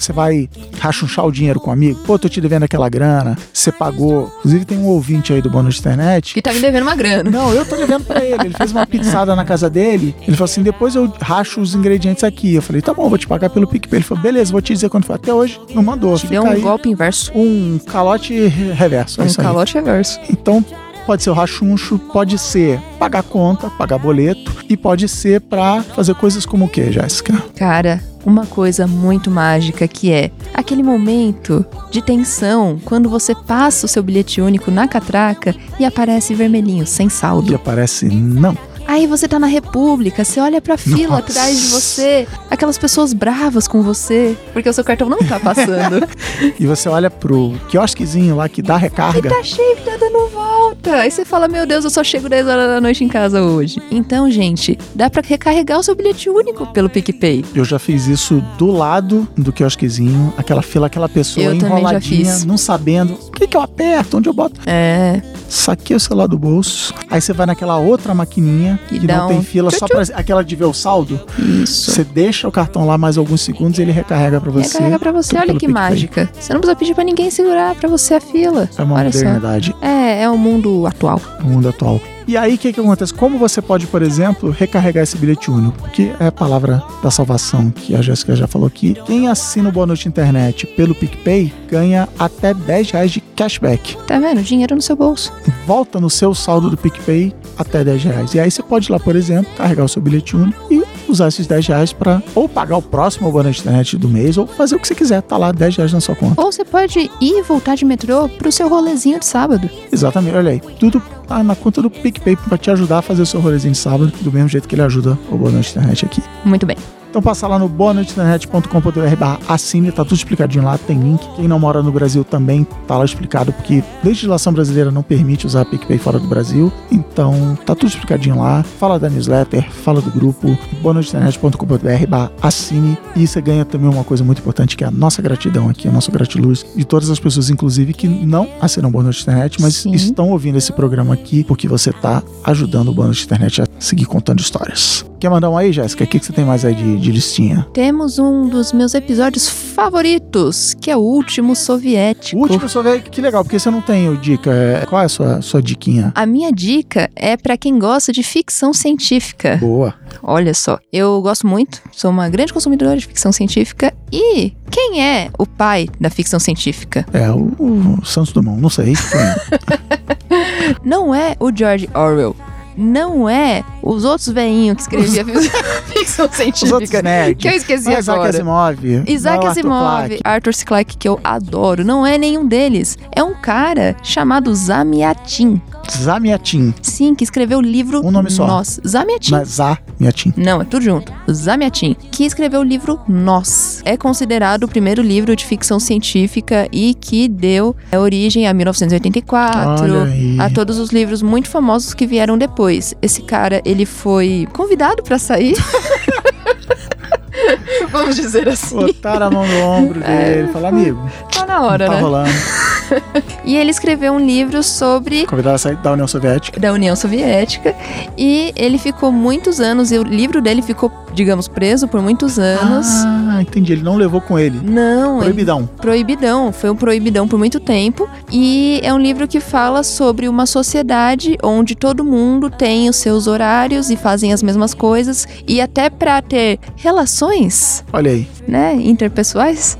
Você vai rachunchar o dinheiro com um amigo. Pô, tô te devendo aquela grana. Você pagou. Inclusive tem um ouvinte aí do bônus de internet Que tá me devendo uma grana. não, eu tô devendo pra ele. Ele fez uma pizzada na casa dele. Ele falou assim: depois eu racho os ingredientes aqui. Eu falei: tá bom, vou te pagar pelo PicPay. Ele falou: beleza, vou te dizer quando foi. Até hoje não mandou. Te deu um aí golpe inverso. um calote reverso. É Um calote reverso. Então. Pode ser o rachuncho, pode ser pagar conta, pagar boleto, e pode ser pra fazer coisas como o que, Jéssica? Cara, uma coisa muito mágica que é aquele momento de tensão quando você passa o seu bilhete único na catraca e aparece vermelhinho, sem E saldo. aparece não. Aí você tá na República, você olha pra fila Nossa. atrás de você, aquelas pessoas bravas com você, porque o seu cartão não tá passando. E você olha pro quiosquezinho lá que dá recarga. tá cheio tá dando volta. Aí você fala, meu Deus, eu só chego 10 horas da noite em casa hoje. Então, gente, dá pra recarregar o seu bilhete único pelo PicPay. Eu já fiz isso do lado do quiosquezinho, aquela fila, aquela pessoa Eu enroladinha, não sabendo o que, que eu aperto, onde eu boto. É, Saquei o celular do bolso, aí você vai naquela outra maquininha E que não tem um fila, só pra aquela de ver o saldo. isso. Você deixa o cartão lá mais alguns segundos e ele recarrega pra você. Recarrega pra você, olha que mágica. Você não precisa pedir pra ninguém segurar pra você a fila. É uma olha só. modernidade É, é o mundo atual. no mundo atual. E aí, o que, que acontece? Como você pode, por exemplo, recarregar esse bilhete único? Que é a palavra da salvação que a Jéssica já falou aqui. Quem assina o bônus de internet pelo PicPay ganha até 10 reais de cashback. Tá vendo? Dinheiro no seu bolso. Volta no seu saldo do PicPay até 10 reais. E aí você pode ir lá, por exemplo, carregar o seu bilhete único e usar esses 10 reais para ou pagar o próximo bônus de internet do mês ou fazer o que você quiser. Tá lá 10 reais na sua conta. Ou você pode ir e voltar de metrô pro seu rolezinho de sábado. Exatamente, olha aí. Tudo tá na conta do PicPay para te ajudar a fazer o seu rolezinho de sábado, do mesmo jeito que ele ajuda o bônus de internet aqui. Muito bem. Então passa lá no boanoiteinternet.com.br barra assine, tá tudo explicadinho lá, tem link. Quem não mora no Brasil também tá lá explicado, porque legislação brasileira não permite usar PicPay fora do Brasil. Então tá tudo explicadinho lá. Fala da newsletter, fala do grupo, boanoiteinternet.com.br barra assine. E você ganha também uma coisa muito importante, que é a nossa gratidão aqui, a nossa gratiluz de todas as pessoas, inclusive, que não assinam Boa Noite Internet, mas Sim. estão ouvindo esse programa aqui porque você tá ajudando o Boa Noite Internet a seguir contando histórias. Quer mandar um aí, Jéssica? O que, que você tem mais aí de, de listinha? Temos um dos meus episódios favoritos, que é o último soviético. O último ver que legal, porque você não tem o dica. É, Qual é a sua, sua diquinha? A minha dica é pra quem gosta de ficção científica. Boa. Olha só, eu gosto muito, sou uma grande consumidora de ficção científica. E quem é o pai da ficção científica? É o, o Santos Dumont, não sei. É? Não é o George Orwell. Não é os outros veinhos que escreviam ficção Os outros científica. nerds. Que eu esqueci Não é Isaac agora. Asimov. Isaac o Arthur Asimov. Arthur C. Clarke, que eu adoro, não é nenhum deles. É um cara chamado Zamiatin. Zamiatin. Sim, que escreveu o livro Um nome só. Nós. Zamiatin. Não é Zamiatin. Não, é tudo junto. Zamiatin, que escreveu o livro Nós. É considerado o primeiro livro de ficção científica e que deu é, origem a 1984, Olha aí. a todos os livros muito famosos que vieram depois. Esse cara, ele foi convidado pra sair. Vamos dizer assim. Botaram a mão no ombro dele. Fala, amigo, Tá na hora, não tá né? rolando. E ele escreveu um livro sobre Convidado a sair da União Soviética. da União Soviética e ele ficou muitos anos e o livro dele ficou, digamos, preso por muitos anos. Ah, entendi. Ele não levou com ele. Não, ele- Proibidão. proibidão, foi um proibidão por muito tempo e é um livro que fala sobre uma sociedade onde todo mundo tem os seus horários e fazem as mesmas coisas e até pra ter relações, Olha aí. né, interpessoais.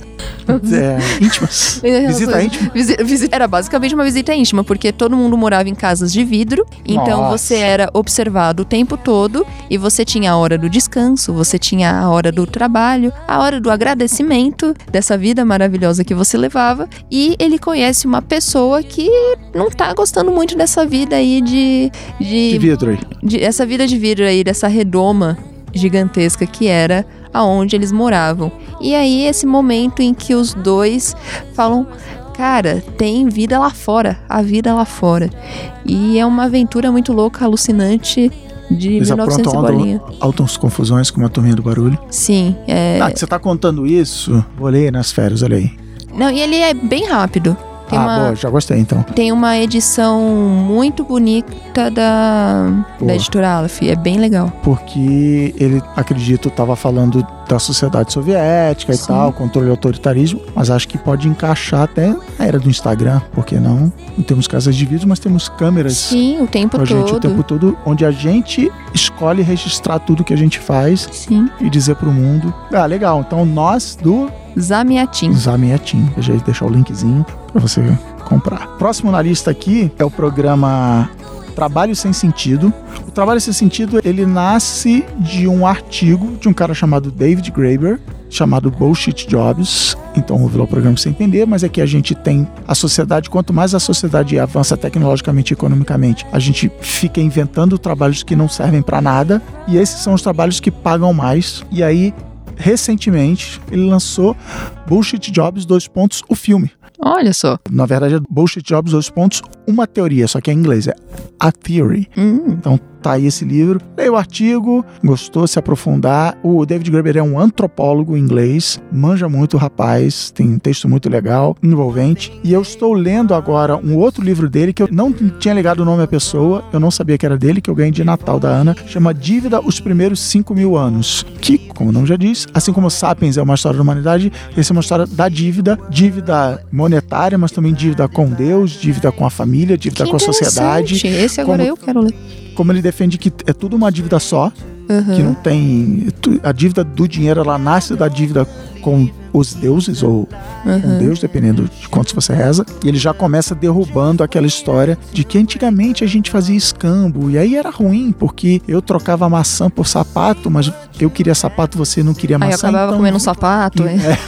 É, íntimas. Visita íntima. Visi- visi- Era basicamente uma visita íntima, porque todo mundo morava em casas de vidro, então Nossa. você era observado o tempo todo e você tinha a hora do descanso, você tinha a hora do trabalho, a hora do agradecimento dessa vida maravilhosa que você levava. E ele conhece uma pessoa que não tá gostando muito dessa vida aí de. De de, vidro aí. de- essa vida de vidro aí, dessa redoma gigantesca que era aonde eles moravam. E aí esse momento em que os dois falam, cara, tem vida lá fora, a vida lá fora. E é uma aventura muito louca, alucinante de Eles 1900 e aprontam altas confusões com uma turminha do barulho. Sim, é... Ah, você tá contando isso? Vou ler nas férias, olha aí. Não, e ele é bem rápido. Tem ah, uma... boa, já gostei então. Tem uma edição muito bonita da, Boa. da editora Aleph. É bem legal. Porque ele, acredito, estava falando da sociedade soviética e Sim. tal, controle e autoritarismo, mas acho que pode encaixar até na era do Instagram, por que não? Não temos casas de vídeo, mas temos câmeras Sim, o tempo a gente o todo. tempo todo, onde a gente escolhe registrar tudo que a gente faz Sim. e dizer pro mundo. Ah, legal. Então nós do Zamiatin. Zamiatin. Veja aí, deixar o linkzinho para você comprar. Próximo na lista aqui é o programa Trabalho Sem Sentido. O Trabalho Sem Sentido, ele nasce de um artigo de um cara chamado David Graeber, chamado Bullshit Jobs. Então, ouve lá o programa sem entender, mas é que a gente tem a sociedade, quanto mais a sociedade avança tecnologicamente e economicamente, a gente fica inventando trabalhos que não servem para nada, e esses são os trabalhos que pagam mais. E aí, recentemente, ele lançou Bullshit Jobs, dois pontos, o filme. Olha só. Na verdade, é Bullshit Jobs, dois pontos, uma teoria, só que é em inglês, é A Theory. Hum, Então tá aí esse livro. Leia o artigo, gostou, se aprofundar. O David Graeber é um antropólogo inglês, manja muito o rapaz, tem um texto muito legal, envolvente. E eu estou lendo agora um outro livro dele que eu não tinha ligado o nome à pessoa, eu não sabia que era dele, que eu ganhei de Natal da Ana, chama Dívida os Primeiros 5 Mil Anos. Que, como o nome já diz, assim como Sapiens é uma história da humanidade, essa é uma história da dívida, dívida monetária, mas também dívida com Deus, dívida com a família, dívida que com a sociedade. Esse agora Como- eu quero ler. Como ele defende que é tudo uma dívida só, Uhum. que não tem. A dívida do dinheiro ela nasce da dívida com os deuses ou com Uhum. Deus, dependendo de quantos você reza. E ele já começa derrubando aquela história de que antigamente a gente fazia escambo e aí era ruim porque eu trocava maçã por sapato, mas eu queria sapato, você não queria Aí eu maçã. acabava então comendo um sapato. é. É.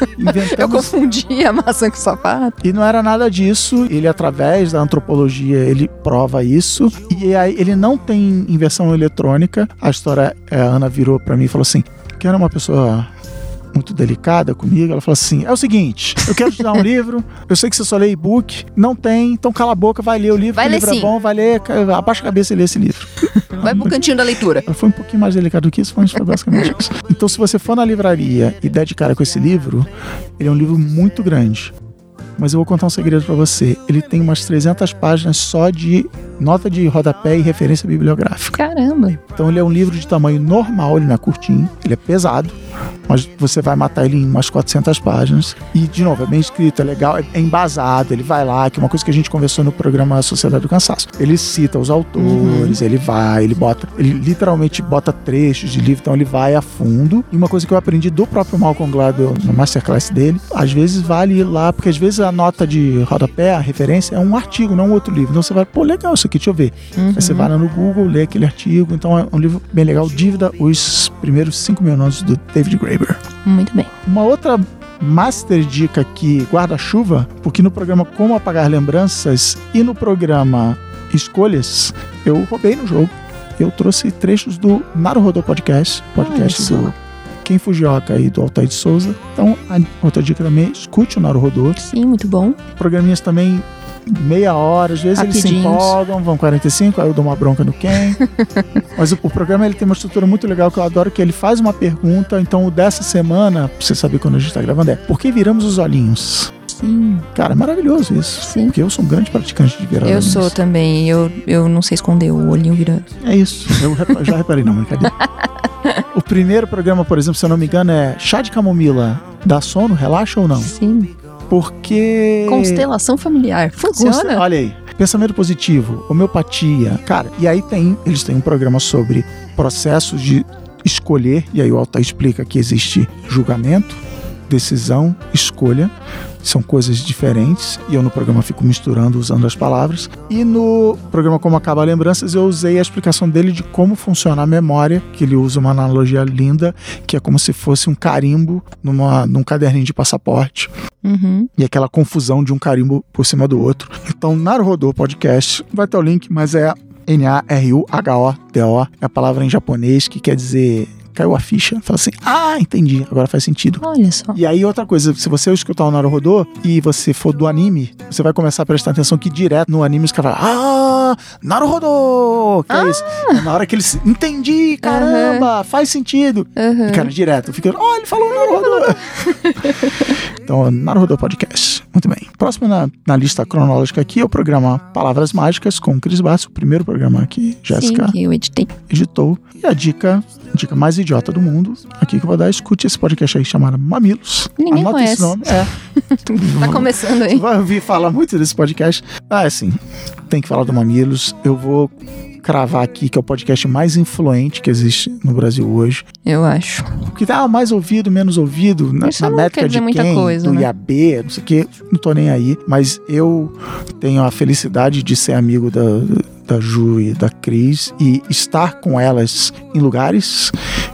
Eu Inventamos confundia maçã com sapato. e não era nada disso. Ele, através da antropologia, ele prova isso. E aí ele não tem inversão eletrônica. A história, é, a Ana virou pra mim e falou assim: que era uma pessoa muito delicada comigo. Ela falou assim: é o seguinte, eu quero te dar um livro, eu sei que você só lê e-book, não tem, então cala a boca, vai ler o livro, Vai que o ler livro é sim. bom, vai ler, abaixa a cabeça e lê esse livro. Vai pro cantinho da leitura. Ela foi um pouquinho mais delicada do que isso, mas foi basicamente isso. Então, se você for na livraria e der de cara com esse livro, ele é um livro muito grande. Mas eu vou contar um segredo pra você. Ele tem umas 300 páginas só de nota de rodapé e referência bibliográfica. Caramba. Então ele é um livro de tamanho normal, ele não é curtinho, ele é pesado, mas você vai matar ele em umas 400 páginas. E, de novo, é bem escrito, é legal, é é embasado, ele vai lá, que é uma coisa que a gente conversou no programa Sociedade do Cansaço. Ele cita os autores, ele vai, ele bota, ele literalmente bota trechos de livro, então ele vai a fundo. E uma coisa que eu aprendi do próprio Malcolm Gladwell na masterclass dele, às vezes vale ir lá, porque às vezes a nota de rodapé, a referência, é um artigo, não um outro livro. Então você vai, pô, legal isso aqui, deixa eu ver. Uhum. Aí você vai lá no Google, lê aquele artigo. Então é um livro bem legal. Dívida, os primeiros 5 mil anos do David Graeber. Muito bem. Uma outra master dica aqui, guarda-chuva, porque no programa Como Apagar Lembranças e no programa Escolhas, eu roubei no jogo. Eu trouxe trechos do Naruhodo Podcast, podcast Olha do Ken Fujioka e do Altair de Souza. Então, a outra dica também, é escute o Naruhodo. Sim, muito bom. Programinhas também meia hora, às vezes eles se Rapidinhos. empolgam, vão 45, aí eu dou uma bronca no Ken. Mas o, o programa ele tem uma estrutura muito legal que eu adoro, que ele faz uma pergunta, então o dessa semana, pra você saber quando a gente tá gravando, é por que viramos os olhinhos? Sim, Cara, é maravilhoso isso. sim. Porque eu sou um grande praticante de virar Eu olhinhos. sou também. Eu, eu não sei esconder o olhinho virando. É isso. Eu já reparei, não, brincadeira. o primeiro programa, por exemplo, se eu não me engano, é chá de camomila. Dá sono, relaxa ou não? Sim. Porque. Constelação familiar. Funciona? Conste- Olha aí. Pensamento positivo, homeopatia. Cara, e aí tem, eles têm um programa sobre processos de escolher, e aí o Altair explica que existe julgamento, decisão, escolha. São coisas diferentes e eu no programa fico misturando, usando as palavras. E no programa Como Acaba Lembranças, eu usei a explicação dele de como funciona a memória, que ele usa uma analogia linda, que é como se fosse um carimbo numa, num caderninho de passaporte Uhum. e aquela confusão de um carimbo por cima do outro. Então, Naruhodô Podcast, vai ter o link, mas é N-A-R-U-H-O-D-O, é a palavra em japonês que quer dizer caiu a ficha. Fala assim, ah, entendi, agora faz sentido. Olha só. E aí, outra coisa, se você escutar o Naruhodô e você for do anime, você vai começar a prestar atenção que direto no anime os caras falam, ah, Naruhodô! Que é isso? É na hora que eles, entendi, caramba, faz sentido. Uhum. E, cara, direto, fica, ó, ele falou Naruhodô. então, Naruhodô Podcast. Muito bem. Próximo na, na lista cronológica aqui é o programa Palavras Mágicas com o Cris Bassi, o primeiro programa que Jéssica Sim, que eu editei. editou. E a dica, dica mais idiota do mundo, aqui que eu vou dar, escute esse podcast aí chamado Mamilos. Ninguém Anota esse conhece. nome. É. Tá começando Você aí. vai ouvir falar muito desse podcast. Ah, assim, tem que falar do Mamilos. Eu vou cravar aqui que é o podcast mais influente que existe no Brasil hoje. Eu acho. Porque tá mais ouvido, menos ouvido, na, Isso na não métrica quer dizer de muita quem, coisa, do né? IAB, não sei o que, não tô nem aí. Mas eu tenho a felicidade de ser amigo da, da Ju e da Cris e estar com elas em lugares,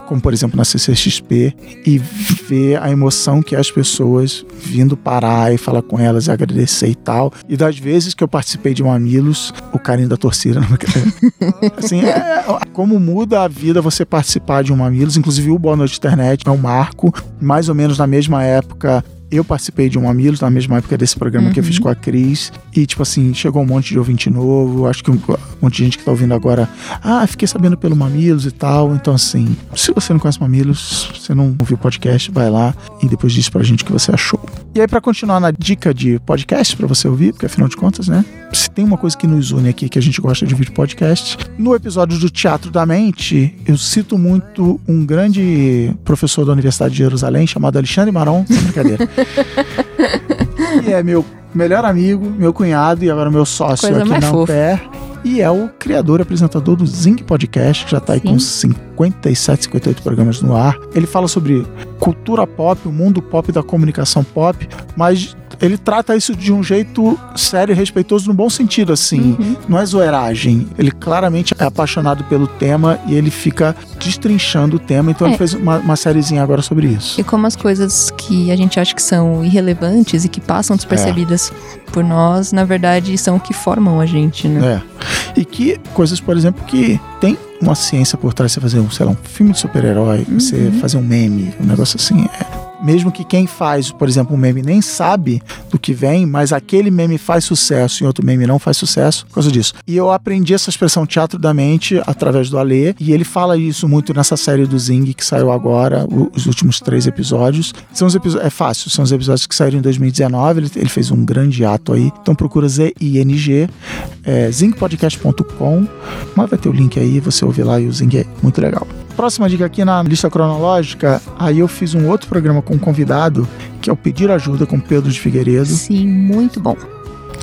como por exemplo na CCXP, e ver a emoção que as pessoas vindo parar e falar com elas e agradecer e tal. E das vezes que eu participei de Mamilos, o carinho da torcida. não é? assim, é, como muda a vida você participar de um Mamilos. Inclusive, o Boa Noite Internet é um marco. Mais ou menos na mesma época, eu participei de um Mamilos, na mesma época desse programa que eu fiz com a Cris. E, tipo assim, chegou um monte de ouvinte novo. Acho que um monte de gente que tá ouvindo agora. Ah, fiquei sabendo pelo Mamilos e tal. Então, assim, se você não conhece Mamilos, você não ouviu o podcast, vai lá e depois diz pra gente o que você achou. E aí, pra continuar na dica de podcast pra você ouvir, porque afinal de contas, né? Se tem uma coisa que nos une aqui que a gente gosta de ouvir podcast, no episódio do Teatro da Mente, eu cito muito um grande professor da Universidade de Jerusalém chamado Alexandre Maron. Brincadeira. e é meu melhor amigo, meu cunhado e agora meu sócio Coisa aqui na. Ampere. E é o criador e apresentador do Zing Podcast, que já tá aí com 57, 58 programas no ar. Ele fala sobre cultura pop, o mundo pop da comunicação pop, mas ele trata isso de um jeito sério e respeitoso no bom sentido, assim. Uhum. Não é zoeiragem. Ele claramente é apaixonado pelo tema e ele fica destrinchando o tema. Então É. ele fez uma, uma sériezinha agora sobre isso. E como as coisas que a gente acha que são irrelevantes e que passam despercebidas é. por nós, na verdade, são o que formam a gente, né? É. E que coisas, por exemplo, que tem uma ciência por trás, você fazer um, sei lá, um filme de super-herói, uhum. você fazer um meme, um negócio assim, é, mesmo que quem faz, por exemplo, um meme nem sabe do que vem, mas aquele meme faz sucesso e outro meme não faz sucesso por causa disso. E eu aprendi essa expressão teatro da mente através do Alê, e ele fala isso muito nessa série do Zing que saiu agora, os últimos três episódios. São os episódios, é fácil, são os episódios que saíram em 2019, ele, ele fez um grande ato aí. Então procura Z-I-N-G, é, zingpodcast.com, mas vai ter o link aí, você ouve lá e o Zing é muito legal. Próxima dica aqui na lista cronológica, aí eu fiz um outro programa com um convidado, que é o Pedir Ajuda com Pedro de Figueiredo. Sim, muito bom.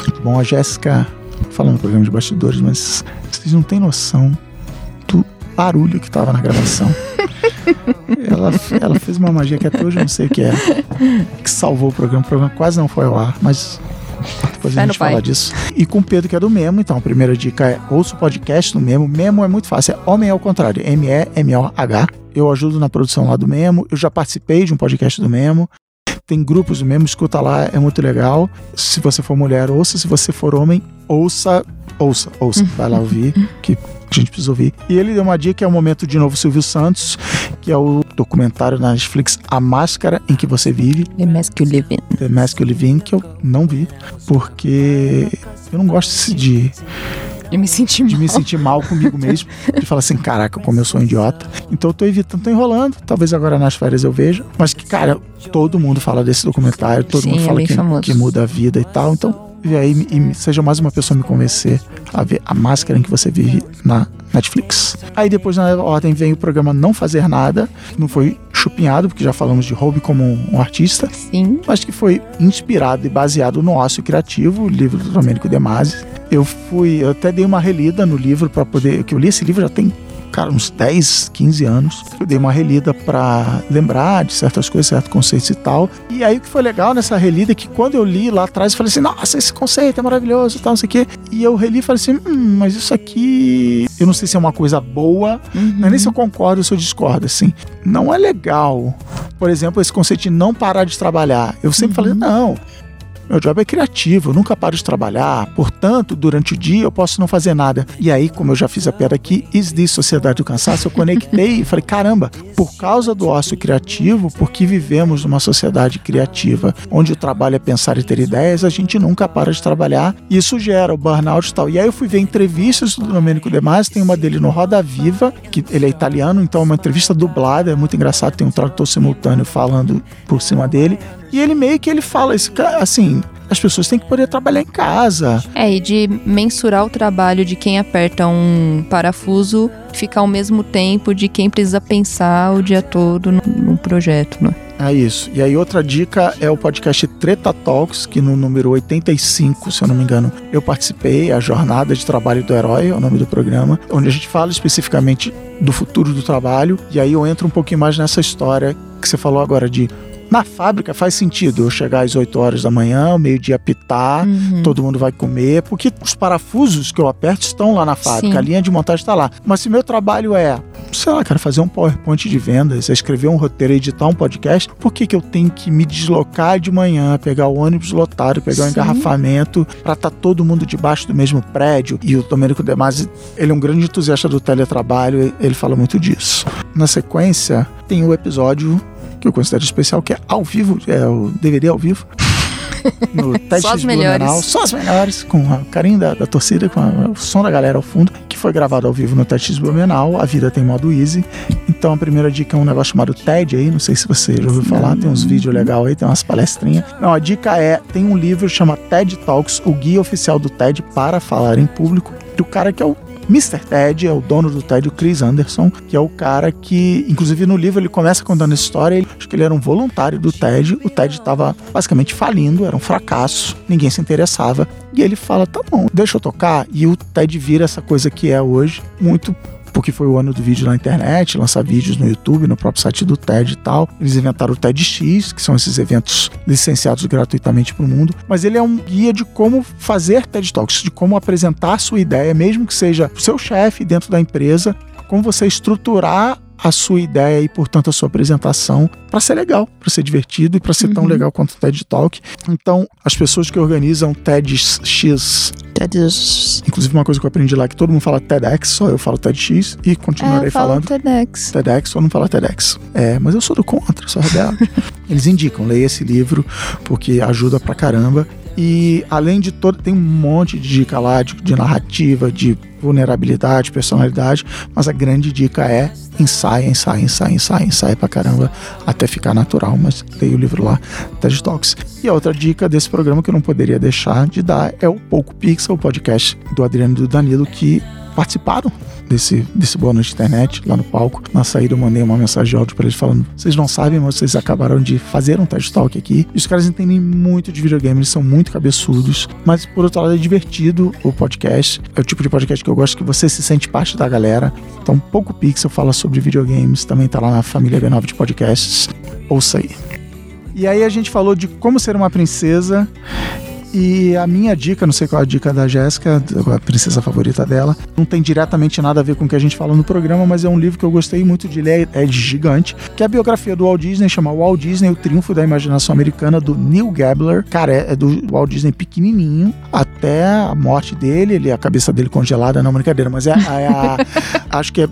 Muito bom. A Jéssica, falando no programa de bastidores, mas vocês não têm noção do barulho que tava na gravação. ela, ela fez uma magia que até hoje eu não sei o que é, que salvou o programa. O programa quase não foi ao ar, mas depois a gente fala disso. E com o Pedro, que é do Memo, então a primeira dica é ouça o podcast do Memo. Memo é muito fácil, é homem ao contrário, M-E-M-O-H. Eu ajudo na produção lá do Memo, eu já participei de um podcast do Memo. Tem grupos do Memo, escuta lá, é muito legal. Se você for mulher, ouça. Se você for homem, ouça, ouça, ouça. Vai lá ouvir, que a gente precisa ouvir. E ele deu uma dica que é o momento de novo Silvio Santos, que é o documentário na Netflix A Máscara em que você vive. The Mask You Live In. The Mask You Live In, que eu não vi, porque eu não gosto de de me sentir mal. De me sentir mal comigo mesmo. De falar assim, caraca, como eu sou um idiota. Então eu tô evitando, tô enrolando. Talvez agora nas férias eu veja. Mas que, cara, todo mundo fala desse documentário. Todo Sim, mundo é fala que, que, muda a vida e tal. Então, e aí e seja mais uma pessoa me convencer a ver a máscara em que você vive na Netflix. Aí depois na ordem vem o programa Não Fazer Nada, não foi chupinhado, porque já falamos de Hobby como um, artista. Sim. Mas que foi inspirado e baseado no Ócio Criativo, o livro do Domênico De Masi. Eu fui, eu até dei uma relida no livro para poder, que eu li esse livro já tem cara, uns 10, 15 anos. Eu dei uma relida para lembrar de certas coisas, certos conceitos e tal. E aí o que foi legal nessa relida é que quando eu li lá atrás, eu falei assim: nossa, esse conceito é maravilhoso e tal, não sei o quê. E eu reli e falei assim: hum, mas isso aqui, eu não sei se é uma coisa boa, uhum. não é nem se eu concordo ou se eu discordo, assim. Não é legal. Por exemplo, esse conceito de não parar de trabalhar. Eu sempre uhum. falei: não, meu job é criativo, eu nunca paro de trabalhar, portanto, durante o dia eu posso não fazer nada. E aí, como eu já fiz a piada aqui, is this Sociedade do Cansaço, eu conectei e falei: caramba, por causa do ócio criativo, porque vivemos numa sociedade criativa, onde o trabalho é pensar e ter ideias, a gente nunca para de trabalhar e isso gera o burnout e tal. E aí eu fui ver entrevistas do Domênico De Masi, tem uma dele no Roda Viva, que ele é italiano, então é uma entrevista dublada, é muito engraçado, tem um tradutor simultâneo falando por cima dele. E ele meio que ele fala isso, assim, as pessoas têm que poder trabalhar em casa. É, e de mensurar o trabalho de quem aperta um parafuso ficar ao mesmo tempo de quem precisa pensar o dia todo num projeto, né? É isso. E aí outra dica é o podcast Treta Talks, que no número 85, se eu não me engano, eu participei, a Jornada de Trabalho do Herói, é o nome do programa, onde a gente fala especificamente do futuro do trabalho, e aí eu entro um pouquinho mais nessa história que você falou agora de na fábrica faz sentido eu chegar às 8 horas da manhã, meio-dia apitar, uhum. todo mundo vai comer, porque os parafusos que eu aperto estão lá na fábrica, Sim. a linha de montagem está lá. Mas se meu trabalho é, sei lá, cara, fazer um PowerPoint de vendas, escrever um roteiro, editar um podcast, por que, que eu tenho que me deslocar de manhã, pegar o ônibus lotado, pegar o um engarrafamento, para estar tá todo mundo debaixo do mesmo prédio? E o Domênico De Masi, ele é um grande entusiasta do teletrabalho, ele fala muito disso. Na sequência, tem o episódio que eu considero especial, que é ao vivo, é o DVD ao vivo. No Só as melhores. Só as melhores, com o carinho da, da torcida, com a, o som da galera ao fundo, que foi gravado ao vivo no TED Blumenau. A vida tem modo easy. Então a primeira dica é um negócio chamado TED aí, não sei se você já ouviu falar, tem uns vídeos legais aí, tem umas palestrinhas. Não, a dica é, tem um livro chama TED Talks, o guia oficial do TED para falar em público, do cara que é o Mr. Ted é o dono do Ted, o Chris Anderson, que é o cara que, inclusive no livro ele começa contando essa história, ele, acho que ele era um voluntário do Ted, o Ted estava basicamente falindo, era um fracasso, ninguém se interessava, e ele fala, tá bom, deixa eu tocar, e o Ted vira essa coisa que é hoje, muito porque foi o ano do vídeo na internet, lançar vídeos no YouTube, no próprio site do TED e tal. Eles inventaram o TEDx, que são esses eventos licenciados gratuitamente para o mundo. Mas ele é um guia de como fazer TED Talks, de como apresentar sua ideia, mesmo que seja o seu chefe dentro da empresa, como você estruturar a sua ideia e, portanto, a sua apresentação para ser legal, para ser divertido e para ser uhum. tão legal quanto o TED Talk. Então, as pessoas que organizam TEDx, TEDx. Inclusive, uma coisa que eu aprendi lá é que todo mundo fala TEDx, só eu falo TEDx e continuarei é, falando. TEDx. TEDx, só não fala TEDx. É, mas eu sou do contra, sou rebelde. Eles indicam, leia esse livro, porque ajuda pra caramba. E além de todo, tem um monte de dica lá de, de narrativa, de vulnerabilidade, personalidade, mas a grande dica é ensaia, ensaia, ensaia, ensaia, ensaia pra caramba até ficar natural. Mas leia o livro lá, TED Talks. E a outra dica desse programa que eu não poderia deixar de dar é o Pouco Pixel, o podcast do Adriano e do Danilo, que participaram desse, desse Boa Noite Internet lá no palco. Na saída eu mandei uma mensagem de áudio para eles falando: vocês não sabem, mas vocês acabaram de fazer um TED Talk aqui. E os caras entendem muito de videogame, eles são muito cabeçudos, mas por outro lado é divertido o podcast. É o tipo de podcast que eu gosto que você se sente parte da galera. Então, Pouco Pixel fala sobre videogames, também tá lá na família B9 de podcasts. Ouça aí. E aí a gente falou de como ser uma princesa e a minha dica, não sei qual é a dica da Jéssica, a princesa favorita dela, não tem diretamente nada a ver com o que a gente falou no programa, mas é um livro que eu gostei muito de ler, é de gigante, que é a biografia do Walt Disney, chama Walt Disney, o Triunfo da Imaginação Americana, do Neil Gabler. Cara, é, é do Walt Disney pequenininho até a morte dele, ele, a cabeça dele congelada, não, brincadeira, mas é, é a, acho que é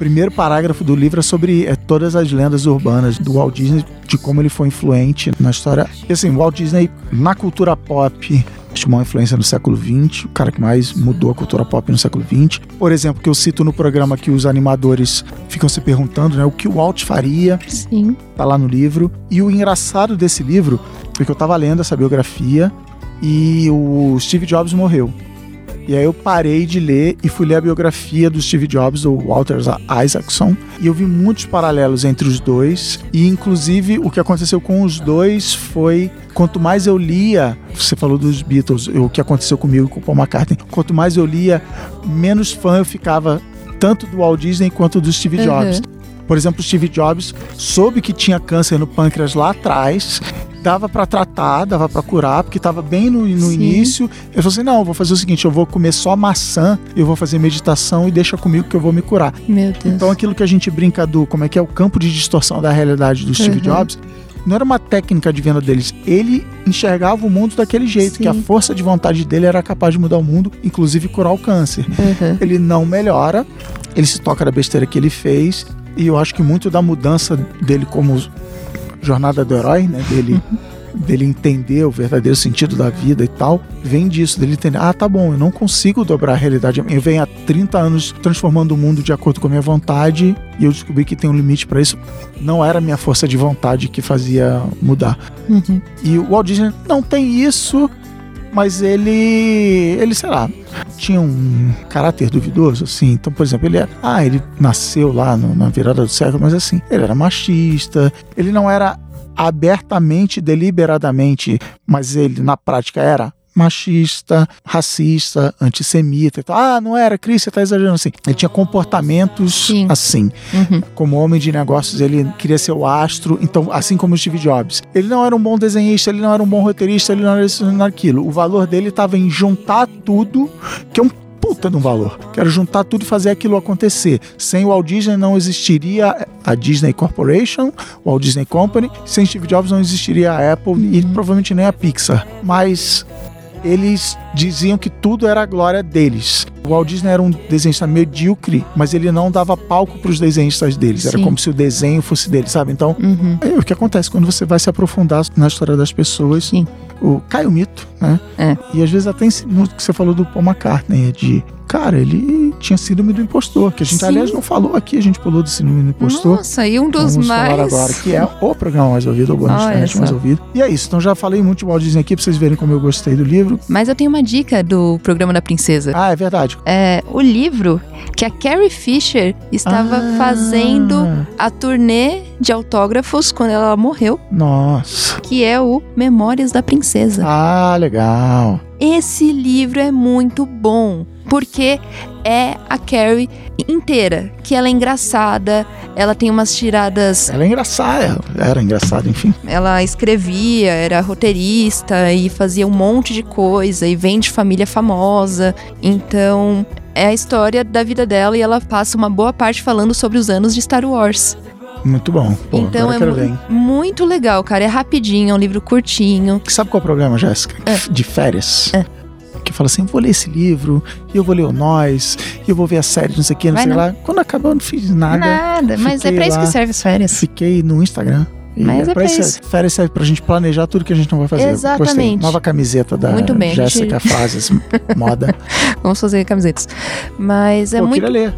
primeiro parágrafo do livro é sobre é, todas as lendas urbanas do Walt Disney, de como ele foi influente na história. E assim, o Walt Disney, na cultura pop, tinha uma influência no século XX, o cara que mais mudou a cultura pop no século XX. Por exemplo, que eu cito no programa que os animadores ficam se perguntando, né, o que o Walt faria. Sim. Tá lá no livro. E o engraçado desse livro foi que eu tava lendo essa biografia e o Steve Jobs morreu. E aí eu parei de ler e fui ler a biografia do Steve Jobs, do Walter Isaacson, e eu vi muitos paralelos entre os dois. E inclusive o que aconteceu com os dois foi quanto mais eu lia, você falou dos Beatles, o que aconteceu comigo com o Paul McCartney, quanto mais eu lia, menos fã eu ficava tanto do Walt Disney quanto do Steve Jobs. Uhum. Por exemplo, o Steve Jobs soube que tinha câncer no pâncreas lá atrás dava para tratar, dava para curar, porque estava bem no, no início. Eu falei assim: não, vou fazer o seguinte: eu vou comer só maçã, eu vou fazer meditação e deixa comigo que eu vou me curar. Meu Deus. Então aquilo que a gente brinca do como é que é o campo de distorção da realidade do Steve uhum. Jobs. Não era uma técnica de venda deles. Ele enxergava o mundo daquele jeito, Sim. que a força de vontade dele era capaz de mudar o mundo, inclusive curar o câncer. Uhum. Ele não melhora, ele se toca da besteira que ele fez, e eu acho que muito da mudança dele como jornada do herói, né? Dele, dele entender o verdadeiro sentido da vida e tal, vem disso, dele entender, ah, tá bom, eu não consigo dobrar a realidade. Eu venho há 30 anos transformando o mundo de acordo com a minha vontade e eu descobri que tem um limite para isso. Não era a minha força de vontade que fazia mudar. Uhum. E o Walt Disney não tem isso, mas ele, ele, sei lá, tinha um caráter duvidoso, assim. Então, por exemplo, ele era, ah, ele nasceu lá no, na virada do século, mas assim, ele era machista, ele não era abertamente, deliberadamente, mas ele na prática era machista, racista, antissemita e tal. Ah, não era, Cris, você tá exagerando assim. Ele tinha comportamentos Sim. assim. Uhum. Como homem de negócios, ele queria ser o astro, então, assim como o Steve Jobs. Ele não era um bom desenhista, ele não era um bom roteirista, ele não era isso, não era aquilo. O valor dele estava em juntar tudo, que é um puta de um valor. Quero juntar tudo e fazer aquilo acontecer. Sem o Walt Disney não existiria a Disney Corporation, o Walt Disney Company. Sem Steve Jobs não existiria a Apple uhum. e provavelmente nem a Pixar. Mas eles diziam que tudo era a glória deles. O Walt Disney era um desenhista medíocre, mas ele não dava palco para os desenhistas deles. Sim. Era como se o desenho fosse dele, sabe? Então, uhum. é o que acontece quando você vai se aprofundar na história das pessoas. Sim. O cai o mito, né? É. E às vezes até no que você falou do Paul McCartney, de cara, ele tinha síndrome do impostor, que a gente, Sim. aliás, não falou aqui, a gente pulou do síndrome do impostor. Nossa, e um dos Vamos mais. falar agora, que é o programa mais ouvido, o bônus internet mais ouvido. E é isso, então já falei muito de Walt Disney aqui pra vocês verem como eu gostei do livro. Mas eu tenho uma dica do programa da Princesa. Ah, é verdade. É o livro que a Carrie Fisher estava ah. fazendo a turnê de autógrafos quando ela morreu. Nossa. Que é o Memórias da Princesa. Ah, legal. Esse livro é muito bom porque é a Carrie inteira, que ela é engraçada, ela tem umas tiradas. Ela é engraçada, era engraçada, enfim. Ela escrevia, era roteirista e fazia um monte de coisa e vem de família famosa, então é a história da vida dela e ela passa uma boa parte falando sobre os anos de Star Wars. Muito bom. Pô, então é mu- muito legal, cara. É rapidinho, é um livro curtinho. Sabe qual é o problema, Jéssica? De férias. Que fala assim, vou ler esse livro, e eu vou ler o Nós, e eu vou ver a série, não sei o que, não Vai sei não. lá. Quando acabou, eu não fiz nada. Nada, mas é pra isso lá. que serve as férias. Fiquei no Instagram. E Mas é pra isso. isso. Férias serve pra gente planejar tudo que a gente não vai fazer. Gostei. Exatamente. Nova camiseta da Muito bem, a gente- Jéssica Frases Moda. Vamos fazer camisetas. Mas é Pô, eu muito. queria ler.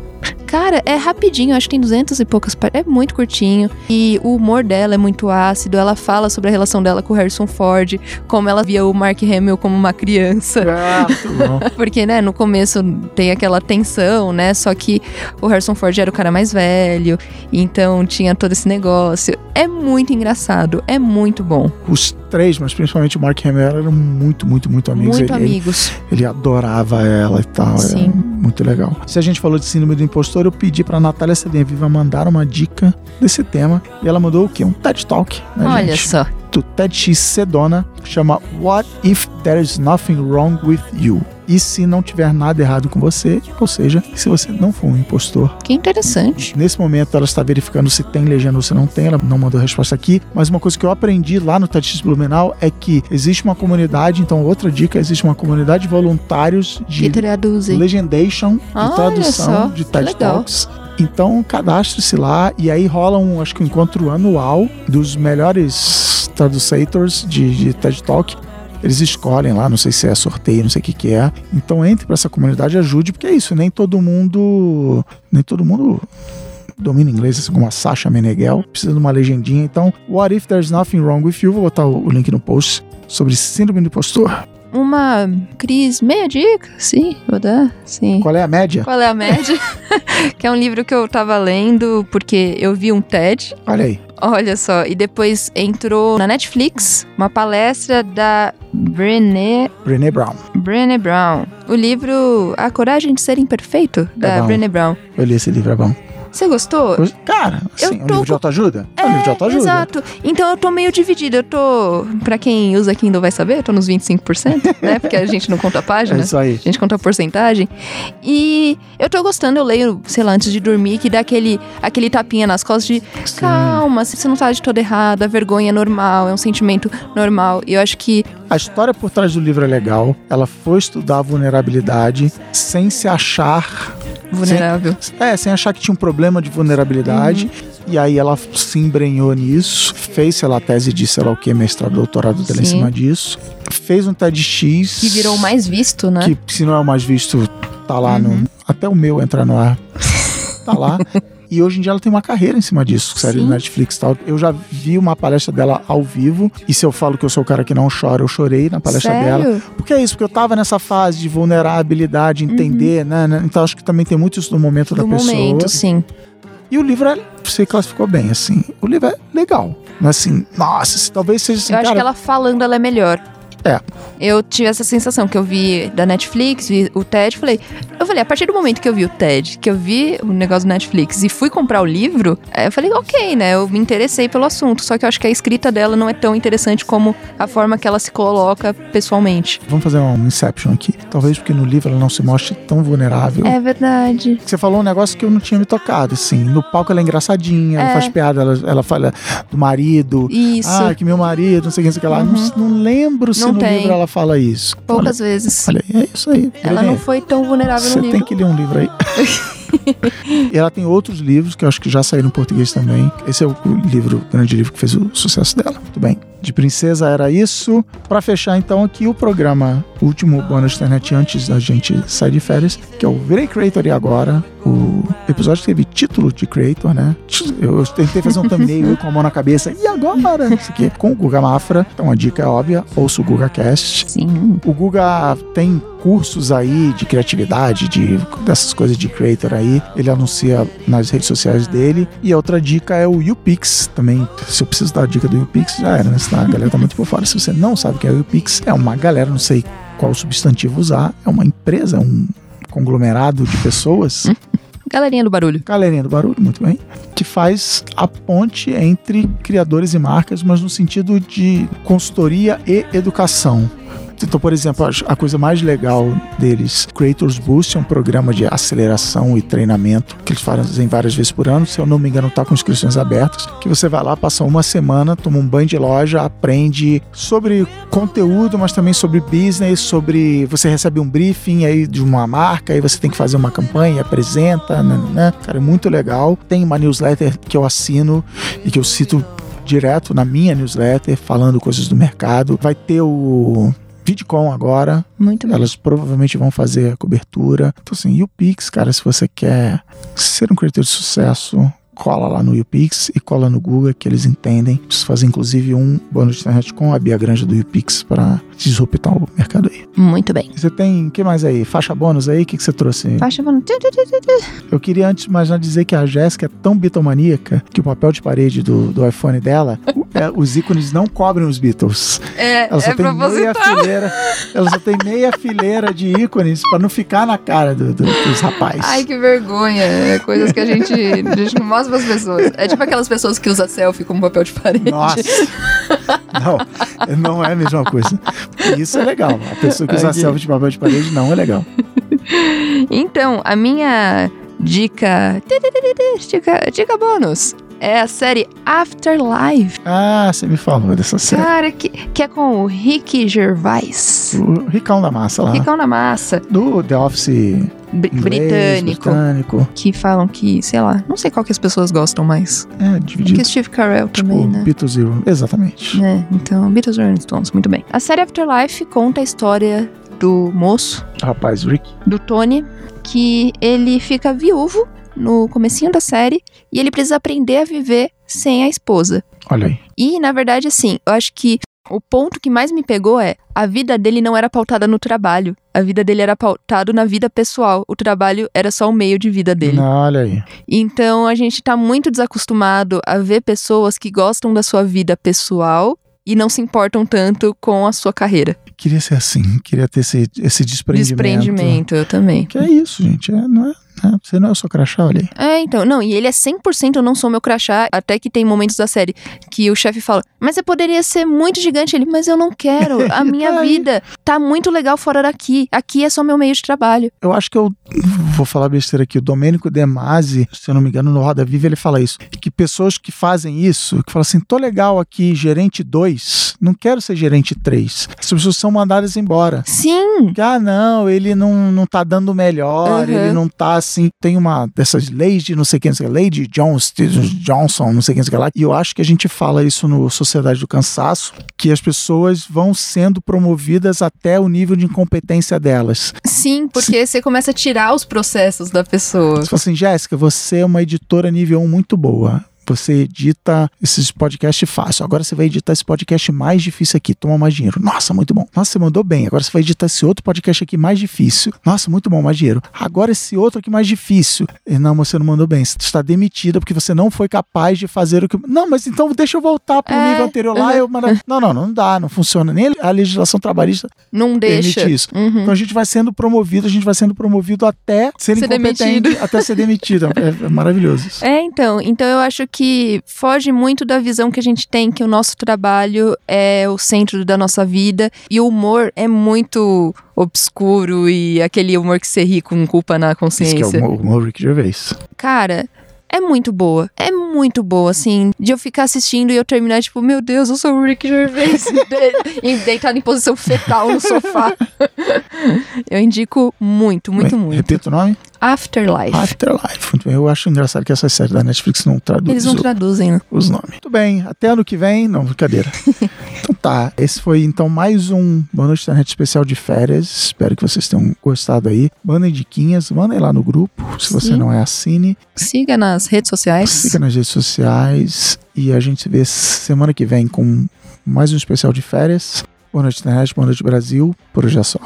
Cara, é rapidinho, acho que tem 200 e poucas. É muito curtinho. E o humor dela é muito ácido. Ela fala sobre a relação dela com o Harrison Ford, como ela via o Mark Hamill como uma criança. Ah. Porque, né, no começo tem aquela tensão, né? Só que o Harrison Ford era o cara mais velho, então tinha todo esse negócio. É muito engraçado, é muito bom. Os três, mas principalmente o Mark Hamill, eram muito, muito, muito amigos. muito ele, ele- amigos. Ele adorava ela e tal. Sim. É muito legal. Se a gente falou de síndrome do impostor, eu pedi pra Natália Celinha Viva mandar uma dica desse tema. E ela mandou o quê? Um TED Talk, né, Olha gente? só. Do TEDx Sedona, chama What If There's Nothing Wrong With You? E se não tiver nada errado com você, ou seja, se você não for um impostor. Que interessante. Nesse momento ela está verificando se tem legenda ou se não tem, ela não mandou resposta aqui, mas uma coisa que eu aprendi lá no TEDx Blumenau é que existe uma comunidade, então outra dica, existe uma comunidade de voluntários de legendation, de Olha tradução só, de TED. Talks. Então, cadastre-se lá e aí rola um, acho que um encontro anual dos melhores traductors de, de TED Talk. Eles escolhem lá, não sei se é sorteio, não sei o que que é. Então entre para essa comunidade ajude, porque é isso, nem todo mundo, nem todo mundo domina inglês, assim como a Sasha Meneghel, precisa de uma legendinha. Então, What If There's Nothing Wrong With You? Vou botar o o link no post sobre síndrome do impostor. Uma Cris, meia dica? Sim, vou dar? Sim. Qual é a média? Qual é a média? que é um livro que eu tava lendo porque eu vi um TED. Olha aí. Olha só, e depois entrou na Netflix uma palestra da Brené, Brené Brown. Brené Brown. O livro A Coragem de Ser Imperfeito, da bom. Brené Brown. Eu li esse livro, é bom. Você gostou? Cara, Eu assim, é um tô livro de autoajuda? É, um livro de autoajuda. Exato. Então eu tô meio dividida. Eu tô. Pra quem usa Kindle vai saber, eu tô nos 25%, né? Porque a gente não conta a É página. isso aí. A gente conta a porcentagem. E eu tô gostando, eu leio, sei lá, antes de dormir, que dá aquele, aquele tapinha nas costas de calma, você não tá de todo errado, a vergonha é normal, é um sentimento normal. E eu acho que A história por trás do livro é legal. Ela foi estudar a vulnerabilidade sem se achar. vulnerável. É, sem achar que tinha um problema de vulnerabilidade. Uhum. E aí ela se embrenhou nisso, fez, sei lá, tese de sei lá o que, mestrado, doutorado dela em Sim. cima disso. Fez um TEDx. Que virou o mais visto, né? Que se não é o mais visto, tá lá Uhum. no. Até o meu entrar no ar. Tá lá. E hoje em dia ela tem uma carreira em cima disso, série Sim. do Netflix e tal. Eu já vi uma palestra dela ao vivo. E se eu falo que eu sou o cara que não chora, eu chorei na palestra Sério? dela. Porque é isso, porque eu tava nessa fase de vulnerabilidade, entender, né, né? Então acho que também tem muito isso no momento Uhum. Do da pessoa. momento, sim. E o livro é, você classificou bem, assim. O livro é legal. É assim, nossa, se talvez seja assim, eu acho cara, que ela falando, ela é melhor. É. Eu tive essa sensação que eu vi da Netflix, vi o TED, falei. Eu falei, a partir do momento que eu vi o TED, que eu vi o negócio do Netflix e fui comprar o livro, aí eu falei, ok, né? Eu me interessei pelo assunto. Só que eu acho que a escrita dela não é tão interessante como a forma que ela se coloca pessoalmente. Vamos fazer um Inception aqui. Talvez porque no livro ela não se mostre tão vulnerável. É verdade. Você falou um negócio que eu não tinha me tocado, assim. No palco ela é engraçadinha, ela É. faz piada, ela, ela fala do marido. Isso. Ah, que meu marido, não sei o que, não sei o que lá. Uhum. Não, não lembro se Não no tem. livro ela fala isso. Poucas vezes. Olha, é isso aí. Ela não foi tão vulnerável Você no livro. tem que ler um livro aí. e ela tem outros livros que eu acho que já saíram em português também. Esse é o livro, o grande livro que fez o sucesso dela. Muito bem. De princesa era isso. Pra fechar então aqui o programa, o último bônus internet antes da gente sair de férias, que é o Virei Creator e agora. O episódio teve título de Creator, né? Eu, tentei fazer um thumbnail com a mão na cabeça. E agora? Isso aqui com o Guga Mafra. Então a dica é óbvia. Ouça o Guga Cast. Sim. O Guga tem cursos aí de criatividade, de dessas coisas de creator aí. Ele anuncia nas redes sociais dele. E a outra dica é o YouPix. Também, se eu preciso dar a dica do YouPix, já era, né? A galera tá muito por fora. Se você não sabe o que é o YouPix, é uma galera, não sei qual substantivo usar, é uma empresa, um conglomerado de pessoas. Galerinha do barulho. Galerinha do barulho, muito bem. Que faz a ponte entre criadores e marcas, mas no sentido de consultoria e educação. Então, por exemplo, a coisa mais legal deles, Creators Boost é um programa de aceleração e treinamento que eles fazem várias vezes por ano. Se eu não me engano, tá com inscrições abertas. Que você vai lá, passa uma semana, toma um banho de loja, aprende sobre conteúdo, mas também sobre business, sobre você recebe um briefing aí de uma marca, aí você tem que fazer uma campanha, apresenta, né? né? Cara, é muito legal. Tem uma newsletter que eu assino e que eu cito direto na minha newsletter, falando coisas do mercado. Vai ter o VidCon agora. Muito bem. Elas provavelmente vão fazer a cobertura. Então, assim, e o Pix, cara, se você quer ser um criador de sucesso, cola lá no YouPix e cola no Google que eles entendem. Preciso fazer inclusive um bônus de internet com a Bia Granja do YouPix para disruptar o mercado aí. Muito bem. Você tem, o que mais aí? Faixa bônus aí? O que, que você trouxe? Faixa bônus. Eu queria antes mais dizer que a Jéssica é tão bitomaníaca que o papel de parede do, do iPhone dela, é, os ícones não cobrem os Beatles. É, Ela só é tem meia fileira. Ela só tem meia fileira de ícones para não ficar na cara do- do- dos rapazes. Ai, que vergonha. É coisas que a gente, a gente não mostra pras pessoas. É tipo aquelas pessoas que usam selfie como papel de parede. Nossa! Não, não é a mesma coisa. Isso é legal. A pessoa que usa Ok. selfie de papel de parede não é legal. Então, a minha dica. Dica, dica bônus. É a série Afterlife. Ah, você me falou dessa série. Cara, que, que é com o Rick Gervais. O Ricão da Massa lá. Ricão na massa. Do The Office Br- inglês, britânico. britânico. Que falam que, sei lá, não sei qual que as pessoas gostam mais. É, dividido. que Steve Carell Tipo, também, né? Beatles Zero. Exatamente. É, então, Beatles Rolling Stones, muito bem. A série Afterlife conta a história do moço, Rapaz, Rick. do Tony, que ele fica viúvo no comecinho da série e ele precisa aprender a viver sem a esposa. Olha aí. E, na verdade, assim, eu acho que o ponto que mais me pegou é a vida dele não era pautada no trabalho. A vida dele era pautado na vida pessoal. O trabalho era só o meio de vida dele. Não, olha aí. Então a gente tá muito desacostumado a ver pessoas que gostam da sua vida pessoal e não se importam tanto com a sua carreira. Queria ser assim. Queria ter esse, esse desprendimento. Desprendimento, eu também. Que é isso, gente. É, não é, é, você não é o seu crachá, olha aí. É, então, não, e ele é 100% eu não sou meu crachá, até que tem momentos da série que o chefe fala, mas você poderia ser muito gigante. Ele, mas eu não quero, a minha Ai. vida tá muito legal fora daqui, aqui é só meu meio de trabalho. Eu acho que eu vou falar besteira aqui. O Domênico De Masi, se eu não me engano, no Roda Viva, ele fala isso. Que pessoas que fazem isso, que falam assim, tô legal aqui, gerente 2, não quero ser gerente 3. Essas pessoas são mandadas embora. Sim, ah, não, ele não, não tá dando melhor, Uhum. ele não tá assim. Tem uma dessas leis de não sei quem, sei quem, lei de Johnson, não sei quem, sei lá. E eu acho que a gente fala isso no Sociedade do Cansaço, que as pessoas vão sendo promovidas até o nível de incompetência delas. sim, porque você começa a tirar os processos da pessoa. Você fala assim, Jéssica, você é uma editora nível 1 muito boa. Você edita esses podcasts fácil. Agora você vai editar esse podcast mais difícil aqui. Toma mais dinheiro. Nossa, muito bom. Nossa, você mandou bem. Agora você vai editar esse outro podcast aqui mais difícil. Nossa, muito bom, mais dinheiro. Agora esse outro aqui mais difícil. E, não, você não mandou bem. Você está demitida porque você não foi capaz de fazer o que. Não, mas então deixa eu voltar pro É, nível anterior lá. uhum. Eu manda... Não, não, não dá, não funciona. Nem a legislação trabalhista Não deixa. permite isso. Uhum. Então a gente vai sendo promovido, a gente vai sendo promovido até ser, Ser incompetente, demitido. até ser demitido. É, é maravilhoso isso. É, então. Então eu acho que foge muito da visão que a gente tem que o nosso trabalho é o centro da nossa vida e o humor é muito obscuro e aquele humor que você ri com culpa na Isso que é consciência. o, Mo- o Mo Rick Gervais. Cara, é muito boa. É muito boa, assim, de eu ficar assistindo e eu terminar, tipo, meu Deus, eu sou o Rick Gervais, de- e deitado em posição fetal no sofá. eu indico muito, muito, Bem, muito. Repita o nome? Afterlife. Afterlife. Muito bem. Eu acho engraçado que essas séries da Netflix não traduzem Eles não traduzem, né? os nomes. Muito bem. Até ano que vem. Não, brincadeira. então tá. Esse foi então mais um Boa Noite Internet especial de férias. Espero que vocês tenham gostado aí. Mandem diquinhas, mandem lá no grupo. Se você Sim. não é assine. Siga nas redes sociais. Siga nas redes sociais. E a gente se vê semana que vem com mais um especial de férias. Boa noite, internet. Boa noite, Brasil. Por hoje é só.